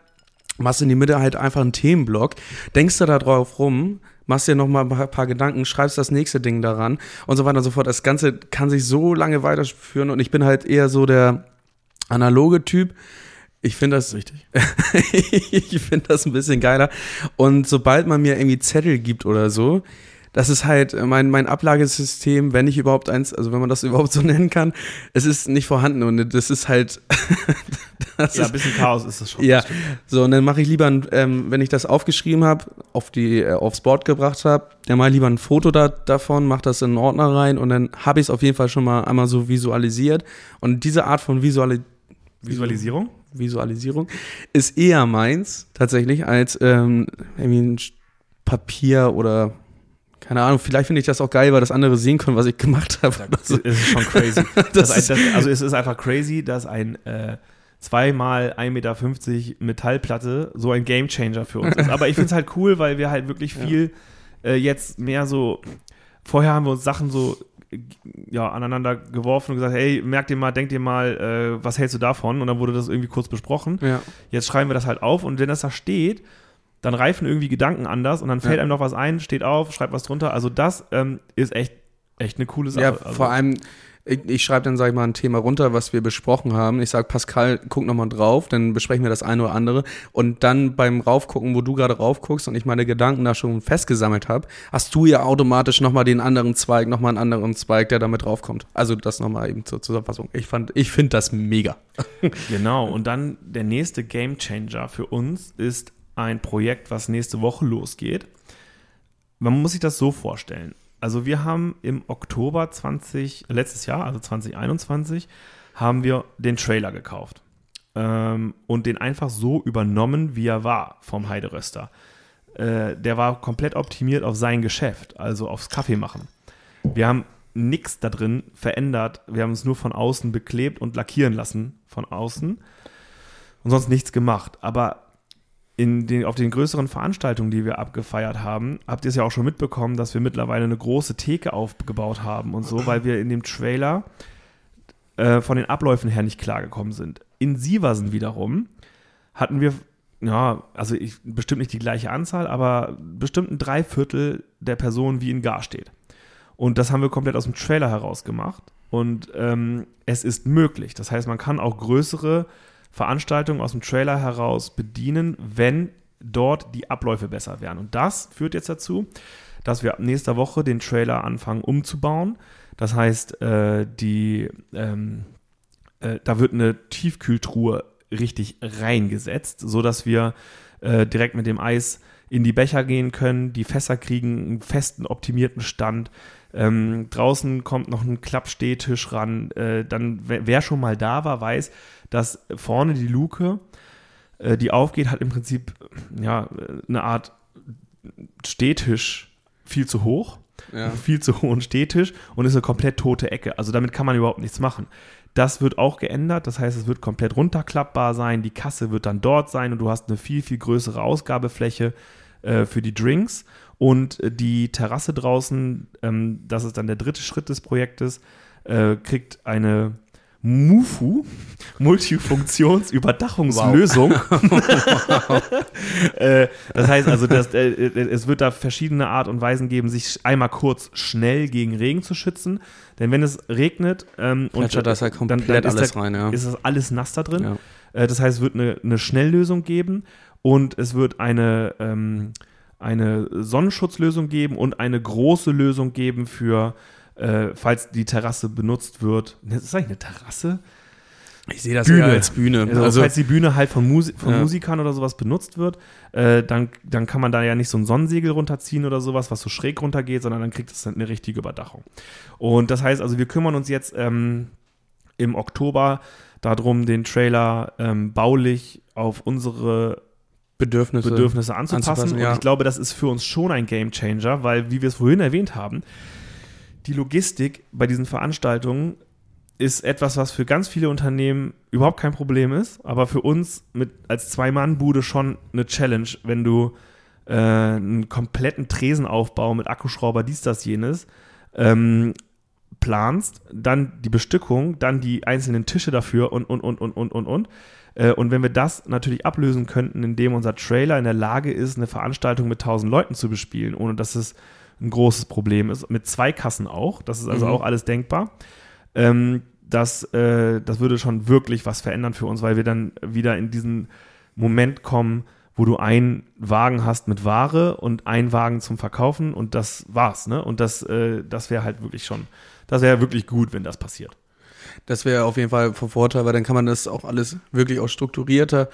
machst in die Mitte halt einfach einen Themenblock, denkst du da drauf rum, machst dir nochmal ein paar Gedanken, schreibst das nächste Ding daran und so weiter und so fort. Das Ganze kann sich so lange weiterführen und ich bin halt eher so der analoge Typ. Ich finde das richtig. ich finde das ein bisschen geiler. Und sobald man mir irgendwie Zettel gibt oder so, das ist halt mein, mein Ablagesystem, wenn ich überhaupt eins, also wenn man das überhaupt so nennen kann, es ist nicht vorhanden und das ist halt. das ja, ein bisschen Chaos ist das schon. Ja, so und dann mache ich lieber, ähm, wenn ich das aufgeschrieben habe, auf die, äh, aufs Board gebracht habe, dann mache ich lieber ein Foto da, davon, mache das in einen Ordner rein und dann habe ich es auf jeden Fall schon mal einmal so visualisiert. Und diese Art von Visuali Visualisierung? Visualisierung ist eher meins tatsächlich als ähm, irgendwie ein Papier oder keine Ahnung, vielleicht finde ich das auch geil, weil das andere sehen können, was ich gemacht habe. Das ist schon crazy. das das, also es ist einfach crazy, dass ein äh, 2 mal 1,50 Meter Metallplatte so ein Gamechanger für uns ist. Aber ich finde es halt cool, weil wir halt wirklich viel ja. äh, jetzt mehr so, vorher haben wir uns Sachen so ja, aneinander geworfen und gesagt, hey, merk dir mal, denk dir mal, äh, was hältst du davon? Und dann wurde das irgendwie kurz besprochen. Ja. Jetzt schreiben wir das halt auf und wenn das da steht, dann reifen irgendwie Gedanken anders und dann fällt ja. einem noch was ein, steht auf, schreibt was drunter. Also das ähm, ist echt, echt eine coole Sache. Ja, also, vor allem, ich, ich schreibe dann, sag ich mal, ein Thema runter, was wir besprochen haben. Ich sage, Pascal, guck nochmal drauf, dann besprechen wir das eine oder andere. Und dann beim Raufgucken, wo du gerade raufguckst und ich meine Gedanken da schon festgesammelt habe, hast du ja automatisch nochmal den anderen Zweig, nochmal einen anderen Zweig, der damit draufkommt. Also das nochmal eben zur Zusammenfassung. Ich fand, ich finde das mega. Genau, und dann der nächste Gamechanger für uns ist ein Projekt, was nächste Woche losgeht. Man muss sich das so vorstellen. Also wir haben im Oktober 20, letztes Jahr, also 2021, haben wir den Trailer gekauft ähm, und den einfach so übernommen, wie er war vom Heideröster. Äh, der war komplett optimiert auf sein Geschäft, also aufs Kaffee machen. Wir haben nichts da drin verändert. Wir haben es nur von außen beklebt und lackieren lassen von außen und sonst nichts gemacht. Aber in den, auf den größeren Veranstaltungen, die wir abgefeiert haben, habt ihr es ja auch schon mitbekommen, dass wir mittlerweile eine große Theke aufgebaut haben und so, weil wir in dem Trailer äh, von den Abläufen her nicht klargekommen sind. In Sieversen wiederum hatten wir, ja, also ich, bestimmt nicht die gleiche Anzahl, aber bestimmt ein Dreiviertel der Personen wie in Gar steht. Und das haben wir komplett aus dem Trailer heraus gemacht. Und ähm, es ist möglich. Das heißt, man kann auch größere Veranstaltungen aus dem Trailer heraus bedienen, wenn dort die Abläufe besser wären. Und das führt jetzt dazu, dass wir ab nächster Woche den Trailer anfangen umzubauen. Das heißt, äh, die, ähm, äh, da wird eine Tiefkühltruhe richtig reingesetzt, sodass wir äh, direkt mit dem Eis in die Becher gehen können, die Fässer kriegen einen festen, optimierten Stand. Ähm, draußen kommt noch ein Klappstehtisch ran. Äh, dann, wer schon mal da war, weiß, dass vorne die Luke, äh, die aufgeht, hat im Prinzip ja, eine Art Stehtisch viel zu hoch. Ja. Viel zu hohen Stehtisch und ist eine komplett tote Ecke. Also damit kann man überhaupt nichts machen. Das wird auch geändert, das heißt, es wird komplett runterklappbar sein, die Kasse wird dann dort sein und du hast eine viel, viel größere Ausgabefläche äh, für die Drinks und äh, die Terrasse draußen, ähm, das ist dann der dritte Schritt des Projektes, äh, kriegt eine MUFU, Multifunktionsüberdachungslösung. Wow. äh, das heißt also, dass, äh, äh, es wird da verschiedene Art und Weisen geben, sich einmal kurz schnell gegen Regen zu schützen. Denn wenn es regnet ähm, und das halt komplett dann, dann alles da, rein, ja. ist das alles nass da drin. Ja. Äh, das heißt, es wird eine, eine, Schnelllösung geben und es wird eine, ähm, eine Sonnenschutzlösung geben und eine große Lösung geben für äh, falls die Terrasse benutzt wird. Das ist eigentlich eine Terrasse? Ich sehe das Bühne. eher als Bühne. Also, Also, falls die Bühne halt von, Musi von Ja. Musikern oder sowas benutzt wird, äh, dann, dann kann man da ja nicht so ein Sonnensegel runterziehen oder sowas, was so schräg runtergeht, sondern dann kriegt es halt eine richtige Überdachung. Und das heißt also, wir kümmern uns jetzt ähm, im Oktober darum, den Trailer ähm, baulich auf unsere Bedürfnisse. Bedürfnisse anzupassen. anzupassen, Und ja. ich glaube, das ist für uns schon ein Game Changer, weil, wie wir es vorhin erwähnt haben, die Logistik bei diesen Veranstaltungen ist etwas, was für ganz viele Unternehmen überhaupt kein Problem ist, aber für uns mit als Zwei-Mann-Bude schon eine Challenge, wenn du äh, einen kompletten Tresenaufbau mit Akkuschrauber, dies, das, jenes ähm, planst, dann die Bestückung, dann die einzelnen Tische dafür und, und, und, und, und, und, und. Äh, Und wenn wir das natürlich ablösen könnten, indem unser Trailer in der Lage ist, eine Veranstaltung mit 1000 Leuten zu bespielen, ohne dass es ein großes Problem ist, mit zwei Kassen auch, das ist also Mhm. auch alles denkbar, ähm, das, äh, das würde schon wirklich was verändern für uns, weil wir dann wieder in diesen Moment kommen, wo du einen Wagen hast mit Ware und einen Wagen zum Verkaufen und das war's, ne? Und das, äh, das wäre halt wirklich schon, das wäre wirklich gut, wenn das passiert. Das wäre auf jeden Fall von Vorteil, weil dann kann man das auch alles wirklich auch strukturierter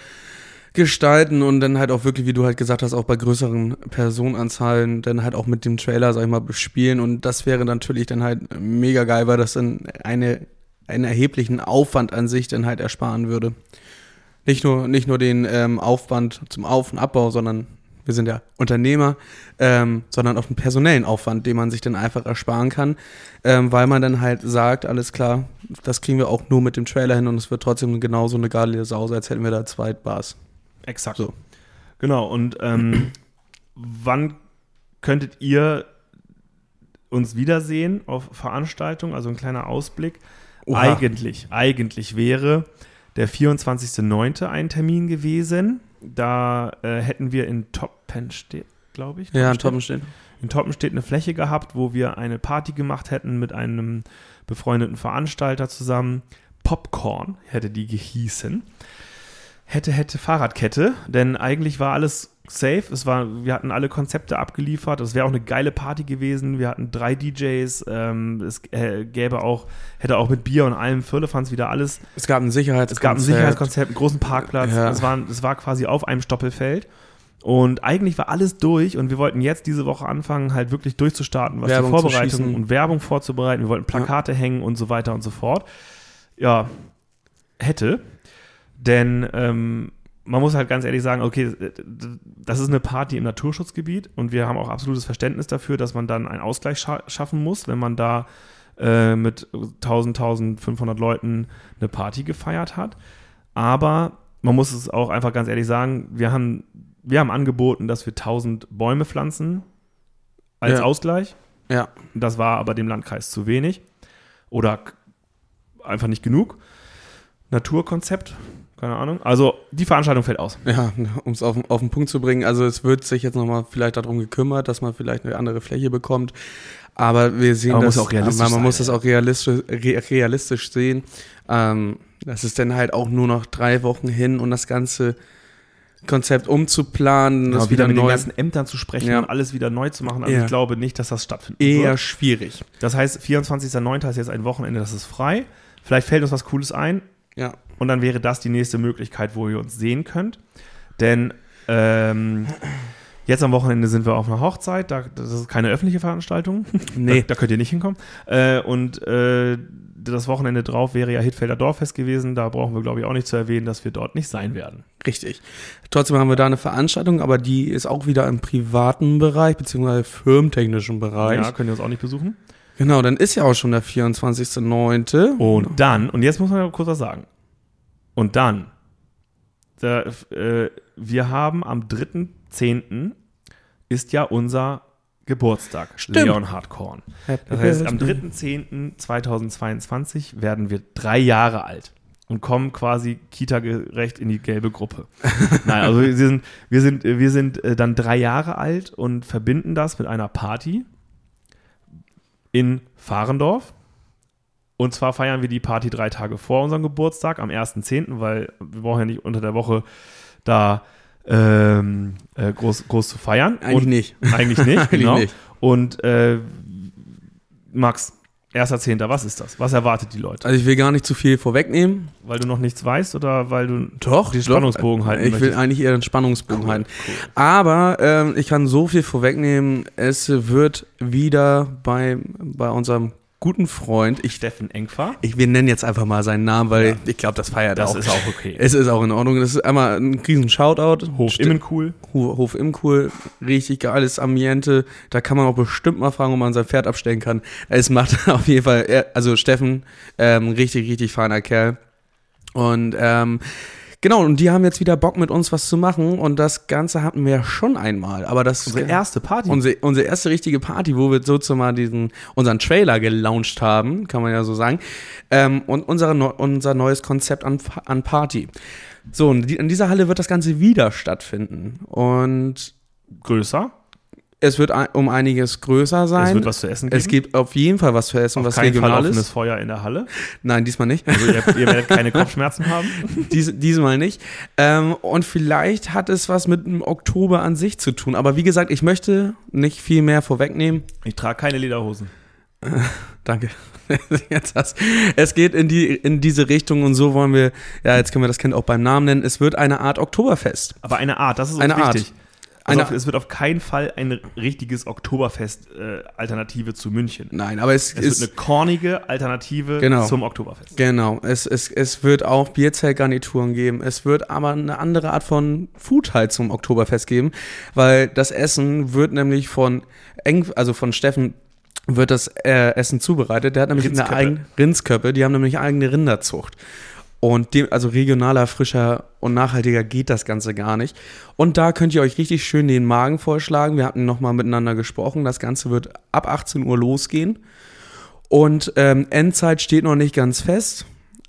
gestalten und dann halt auch wirklich, wie du halt gesagt hast, auch bei größeren Personenanzahlen dann halt auch mit dem Trailer, sag ich mal, bespielen und das wäre natürlich dann halt mega geil, weil das dann eine, einen erheblichen Aufwand an sich dann halt ersparen würde. Nicht nur, nicht nur den ähm, Aufwand zum Auf- und Abbau, sondern wir sind ja Unternehmer, ähm, sondern auch den personellen Aufwand, den man sich dann einfach ersparen kann, ähm, weil man dann halt sagt, alles klar, das kriegen wir auch nur mit dem Trailer hin und es wird trotzdem genauso eine geile Sause, als hätten wir da zwei Bars. Exakt. So. Genau, und ähm, wann könntet ihr uns wiedersehen auf Veranstaltungen? Also ein kleiner Ausblick. Oha. Eigentlich, eigentlich wäre der 24.09. ein Termin gewesen. Da äh, hätten wir in Toppenstedt, glaube ich. Ja, in Toppenstedt, Toppenstedt. in Toppenstedt eine Fläche gehabt, wo wir eine Party gemacht hätten mit einem befreundeten Veranstalter zusammen. Popcorn hätte die gehießen. Hätte, hätte Fahrradkette, denn eigentlich war alles safe. Es war, wir hatten alle Konzepte abgeliefert. Es wäre auch eine geile Party gewesen. Wir hatten drei DJs. Ähm, es äh, gäbe auch, hätte auch mit Bier und allem Firlefanz wieder alles. Es gab ein Sicherheitskonzept. Es gab ein Sicherheitskonzept, einen großen Parkplatz. Ja. Es, war, es war quasi auf einem Stoppelfeld. Und eigentlich war alles durch und wir wollten jetzt diese Woche anfangen, halt wirklich durchzustarten, was Werbung die Vorbereitung und Werbung vorzubereiten. Wir wollten Plakate hängen und so weiter und so fort. Ja, hätte. Denn ähm, man muss halt ganz ehrlich sagen, okay, das ist eine Party im Naturschutzgebiet und wir haben auch absolutes Verständnis dafür, dass man dann einen Ausgleich scha schaffen muss, wenn man da äh, mit 1000, 1500 Leuten eine Party gefeiert hat. Aber man muss es auch einfach ganz ehrlich sagen, wir haben, wir haben angeboten, dass wir 1000 Bäume pflanzen als Ja. Ausgleich. Ja. Das war aber dem Landkreis zu wenig oder einfach nicht genug. Naturkonzept, keine Ahnung. Also die Veranstaltung fällt aus. Ja, um es auf, auf den Punkt zu bringen, also es wird sich jetzt nochmal vielleicht darum gekümmert, dass man vielleicht eine andere Fläche bekommt. Aber wir sehen Aber man das, muss auch realistisch aber man sein, muss das auch realistisch, re, realistisch sehen. Ähm, das ist dann halt auch nur noch drei Wochen hin und das ganze Konzept umzuplanen, das Genau, wieder wieder mit den neu, ganzen Ämtern zu sprechen Ja. und alles wieder neu zu machen. Also Ja. ich glaube nicht, dass das stattfinden eher wird. schwierig. Das heißt, 24.09. ist jetzt ein Wochenende, das ist frei. Vielleicht fällt uns was Cooles ein Ja. und dann wäre das die nächste Möglichkeit, wo ihr uns sehen könnt. Denn ähm, jetzt am Wochenende sind wir auf einer Hochzeit, da, das ist keine öffentliche Veranstaltung. Nee. Da, da könnt ihr nicht hinkommen. Äh, und äh, das Wochenende drauf wäre ja Hitfelder Dorffest gewesen. Da brauchen wir, glaube ich, auch nicht zu erwähnen, dass wir dort nicht sein werden. Richtig. Trotzdem haben wir da eine Veranstaltung, aber die ist auch wieder im privaten Bereich, beziehungsweise firmentechnischen Bereich. Ja, könnt ihr uns auch nicht besuchen. Genau, dann ist ja auch schon der 24.09. Und dann, und jetzt muss man ja kurz was sagen. Und dann, da, äh, wir haben am 3.10. ist ja unser Geburtstag, Stimmt. Leon Hardcorn. Das heißt, am 3.10.2022 werden wir drei Jahre alt und kommen quasi kita-gerecht in die gelbe Gruppe. Nein, also wir sind, wir sind, wir sind äh, dann drei Jahre alt und verbinden das mit einer Party in Fahrendorf. Und zwar feiern wir die Party drei Tage vor unserem Geburtstag, am 1.10., weil wir brauchen ja nicht unter der Woche da ähm, äh, groß, groß zu feiern. Eigentlich und, nicht. Eigentlich nicht, Eigentlich genau. nicht. Und äh, Max, 1.10. Was ist das? Was erwartet die Leute? Also ich will gar nicht zu viel vorwegnehmen. Weil du noch nichts weißt oder weil du Doch, den Spannungsbogen doch. halten Ich will möchtest? eigentlich eher den Spannungsbogen Cool, halten. cool. Aber ähm, ich kann so viel vorwegnehmen. Es wird wieder bei, bei unserem guten Freund, ich, Steffen Engfer. ich, wir nennen jetzt einfach mal seinen Namen, weil Ja. ich glaube, das feiert Das auch. ist auch okay. Es ist auch in Ordnung. Das ist einmal ein riesen Shoutout. Hof St- Immencool. Hof, Hof Imcool, richtig geiles Ambiente. Da kann man auch bestimmt mal fragen, ob man sein Pferd abstellen kann. Es macht auf jeden Fall, er- also Steffen, ähm, richtig, richtig feiner Kerl. Und ähm, genau, und die haben jetzt wieder Bock mit uns was zu machen. Und das Ganze hatten wir ja schon einmal. Aber das Unsere erste Party. unsere, unsere erste richtige Party, wo wir sozusagen diesen, unseren Trailer gelauncht haben, kann man ja so sagen. Ähm, und unsere, unser neues Konzept an, an Party. So, in dieser Halle wird das Ganze wieder stattfinden. Und größer. Es wird um einiges größer sein. Es wird was zu essen geben. Es gibt auf jeden Fall was zu essen, auf was keinen Fall regional offenes ist. Feuer in der Halle. Nein, diesmal nicht. Also ihr, ihr werdet keine Kopfschmerzen haben. Dies, diesmal nicht. Ähm, und vielleicht hat es was mit dem Oktober an sich zu tun. Aber wie gesagt, ich möchte nicht viel mehr vorwegnehmen. Ich trage keine Lederhosen. Danke. Jetzt hast, es geht in, die, in diese Richtung und so wollen wir, ja, jetzt können wir das Kind auch beim Namen nennen. Es wird eine Art Oktoberfest. Aber eine Art, das ist uns Eine Art. wichtig. Also Eine- auf, es wird auf keinen Fall ein richtiges Oktoberfest-Alternative zu München. Nein, aber es, Es ist. wird eine kornige Alternative Genau. zum Oktoberfest. Genau, es, es, es wird auch Bierzeltgarnituren geben. Es wird aber eine andere Art von Food halt zum Oktoberfest geben, weil das Essen wird nämlich von eng, also von Steffen wird das äh, Essen zubereitet. Der hat nämlich eine Rindsköppe. eigene Rindsköppe, die haben nämlich eine eigene Rinderzucht. Und dem, also regionaler, frischer und nachhaltiger geht das Ganze gar nicht. Und da könnt ihr euch richtig schön den Magen vorschlagen. Wir hatten nochmal miteinander gesprochen. Das Ganze wird ab 18 Uhr losgehen. Und ähm, Endzeit steht noch nicht ganz fest,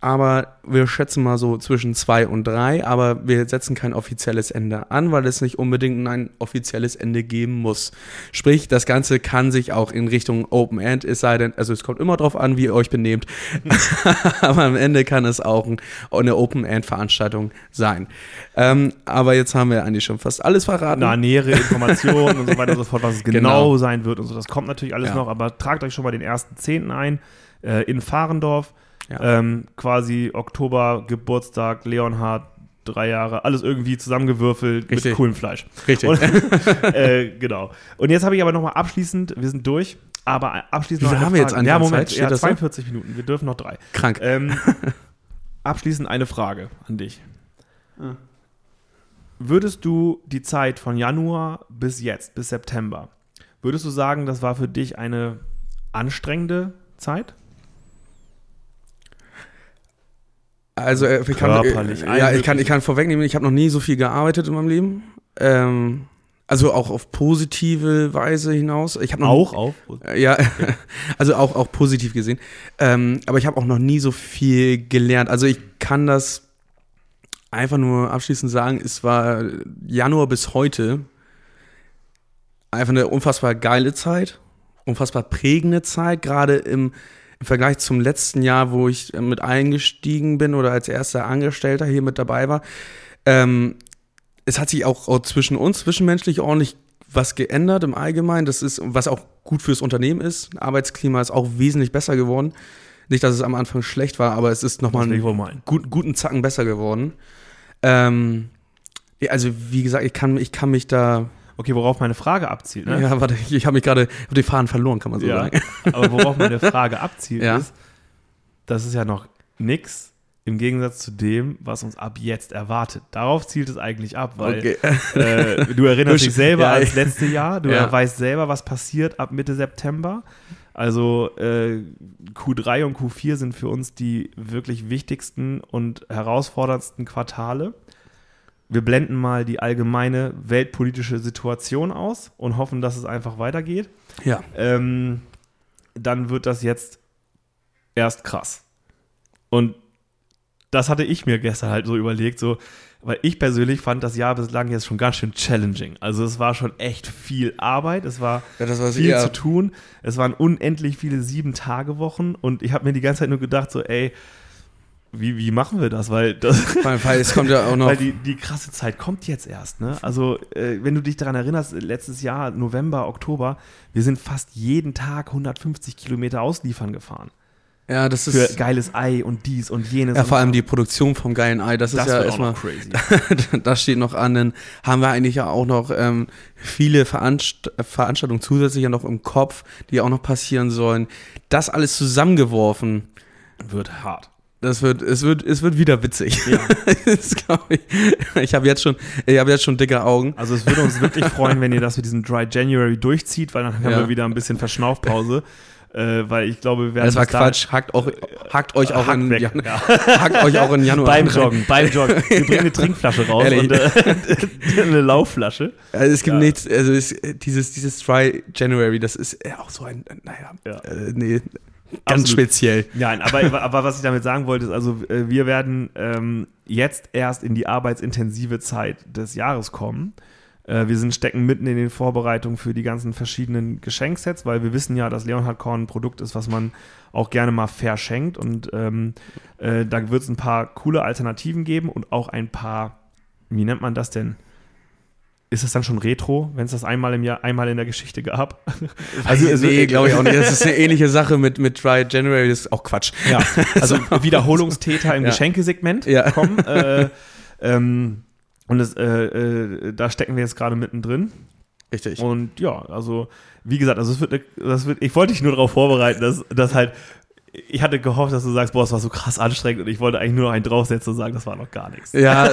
aber wir schätzen mal so zwischen zwei und drei, aber wir setzen kein offizielles Ende an, weil es nicht unbedingt ein offizielles Ende geben muss. Sprich, das Ganze kann sich auch in Richtung Open End, es sei denn, also es kommt immer drauf an, wie ihr euch benehmt, aber am Ende kann es auch ein, eine Open End Veranstaltung sein. Ähm, aber jetzt haben wir eigentlich schon fast alles verraten. Na, nähere Informationen und so weiter und so fort, was es genau, Genau. sein wird und so. Das kommt natürlich alles Ja. noch, aber tragt euch schon mal den ersten Zehnten ein äh, in Fahrendorf. Ja. Ähm, quasi Oktober, Geburtstag, Leonhard, drei Jahre, alles irgendwie zusammengewürfelt Richtig. mit coolem Fleisch. Richtig. Und, äh, genau. Und jetzt habe ich aber nochmal abschließend, wir sind durch, aber abschließend Wie noch eine haben wir jetzt an Ja, der Moment, Zeit? Steht ja, das da? 42 Minuten, wir dürfen noch drei. Krank. Ähm, abschließend eine Frage an dich. Würdest du die Zeit von Januar bis jetzt, bis September, würdest du sagen, das war für dich eine anstrengende Zeit? Also äh, ich kann, Körperlich, äh, ja, ich kann, ich kann vorwegnehmen, ich habe noch nie so viel gearbeitet in meinem Leben. Ähm, also auch auf positive Weise hinaus. Ich habe Auch auf? Äh, Ja, also auch, auch positiv gesehen. Ähm, aber ich habe auch noch nie so viel gelernt. Also ich kann das einfach nur abschließend sagen, es war Januar bis heute einfach eine unfassbar geile Zeit, unfassbar prägende Zeit, gerade im, im Vergleich zum letzten Jahr, wo ich äh, mit eingestiegen bin oder als erster Angestellter hier mit dabei war. Ähm, es hat sich auch, zwischen uns, zwischenmenschlich ordentlich was geändert im Allgemeinen. Das ist, was auch gut fürs Unternehmen ist. Arbeitsklima ist auch wesentlich besser geworden. Nicht, dass es am Anfang schlecht war, aber es ist nochmal einen gut, guten Zacken besser geworden. Ähm, also wie gesagt, ich kann, ich kann mich da. Okay, worauf meine Frage abzielt, ne? Ja, warte, ich, habe mich gerade auf den Faden verloren, kann man so Ja, sagen. aber worauf meine Frage abzielt, Ja. ist, das ist ja noch nix im Gegensatz zu dem, was uns ab jetzt erwartet. Darauf zielt es eigentlich ab, weil Okay. äh, du erinnerst dich selber Ja, ans ich- letzte Jahr, du Ja. weißt selber, was passiert ab Mitte September. Also äh, Q3 und Q4 sind für uns die wirklich wichtigsten und herausforderndsten Quartale. Wir blenden mal die allgemeine weltpolitische Situation aus und hoffen, dass es einfach weitergeht Ja. ähm, dann wird das jetzt erst krass. Und das hatte ich mir gestern halt so überlegt, so, weil ich persönlich fand das Jahr bislang jetzt schon ganz schön challenging. Also es war schon echt viel Arbeit, es war ja, viel eher- zu tun, es waren unendlich viele Sieben-Tage-Wochen und ich habe mir die ganze Zeit nur gedacht, so, ey, wie, wie machen wir das? Weil, das, weil es kommt ja auch noch. weil die, die krasse Zeit kommt jetzt erst. Ne? Also, äh, wenn du dich daran erinnerst, letztes Jahr, November, Oktober, wir sind fast jeden Tag 150 Kilometer ausliefern gefahren. ja, das Für ist. geiles Ei und dies und jenes. Ja, vor allem die Produktion vom geilen Ei, das ist das ja wird auch erstmal. noch crazy. das steht noch an. Dann haben wir eigentlich ja auch noch ähm, viele Veranst Veranstaltungen zusätzlich ja noch im Kopf, die auch noch passieren sollen. Das alles zusammengeworfen, wird hart. Das wird, es wird, es wird wieder witzig. Ja. ich. Ich habe jetzt schon, ich habe jetzt schon dicke Augen. Also es würde uns wirklich freuen, wenn ihr das mit diesem Dry January durchzieht, weil dann haben Ja. wir wieder ein bisschen Verschnaufpause. Äh, weil ich glaube, wir werden Das war Quatsch. Hackt, auch, hackt euch auch Hack in weg, Jan ja. hackt euch auch in Januar. Beim. Joggen, beim Joggen. Wir bringen eine Trinkflasche raus Ehrlich. und äh, eine Laufflasche. Also es gibt Ja. nichts, also es, dieses, dieses Dry January, das ist auch so ein, naja, Ja. äh, nee, ganz Absolut. speziell. Nein, aber, aber was ich damit sagen wollte, ist also, äh, wir werden ähm, jetzt erst in die arbeitsintensive Zeit des Jahres kommen. Äh, wir sind stecken mitten in den Vorbereitungen für die ganzen verschiedenen Geschenksets, weil wir wissen ja, dass Leonhard Korn ein Produkt ist, was man auch gerne mal verschenkt. Und ähm, äh, da wird es ein paar coole Alternativen geben und auch ein paar, wie nennt man das denn? Ist es dann schon Retro, wenn es das einmal im Jahr, einmal in der Geschichte gab? Also, Also, nee, glaube ich auch nicht. Das ist eine ähnliche Sache mit, mit Dry January, das ist auch Quatsch. Ja, also Wiederholungstäter im Ja. Geschenksegment Ja. kommen. Äh, ähm, und das, äh, äh, da stecken wir jetzt gerade mittendrin. Richtig. Und ja, also wie gesagt, also es wird, das wird, ich wollte dich nur darauf vorbereiten, dass, dass halt, ich hatte gehofft, dass du sagst, boah, es war so krass anstrengend und ich wollte eigentlich nur noch einen draufsetzen und sagen, das war noch gar nichts. Ja,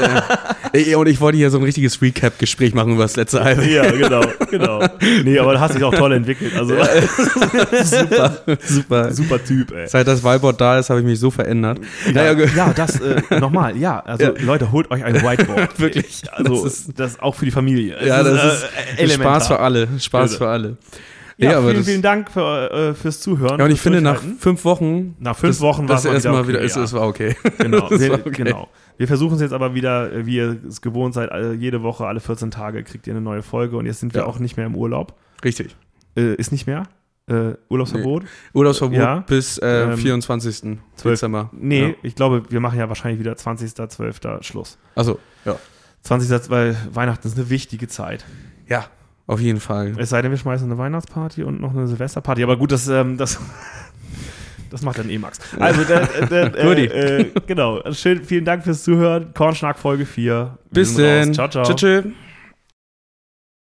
äh, und ich wollte hier so ein richtiges Recap-Gespräch machen über das letzte Album. Ja, genau, genau. Nee, aber du hast dich auch toll entwickelt. Also super, super. super Typ, ey. Seit das Whiteboard da ist, habe ich mich so verändert. Ja, Naja, ja das äh, nochmal, ja. Also Ja. Leute, holt euch ein Whiteboard. Wirklich. Also Das das ist- ist, auch für die Familie. Ja, das äh, ist elementar. Spaß für alle. Spaß Irre. für alle. Ja, Nee, aber vielen, vielen Dank für, äh, fürs Zuhören. Ja, und ich finde, nach fünf Wochen. Nach fünf das, Wochen war's mal erstmal wieder wieder, okay, ist, ja. es war okay. Genau, wir, war okay. genau. Wir versuchen es jetzt aber wieder, wie ihr es gewohnt seid, jede Woche, alle 14 Tage kriegt ihr eine neue Folge und jetzt sind wir Ja. auch nicht mehr im Urlaub. Richtig. Äh, ist nicht mehr? Äh, Urlaubsverbot? Urlaubsverbot Ja. bis äh, Ähm, 24. 12. Dezember. Nee, Ja. ich glaube, wir machen ja wahrscheinlich wieder 20.12. Schluss. Also, ja. 20. weil Weihnachten ist eine wichtige Zeit. Ja, auf jeden Fall. Es sei denn, wir schmeißen eine Weihnachtsparty und noch eine Silvesterparty. Aber gut, das, ähm, das, das macht dann eh Max. Also, der, der, äh, äh, genau. Schön, vielen Dank fürs Zuhören. Kornschnack Folge 4. Wir Bis denn. Ciao, ciao. Tschüss. tschüss.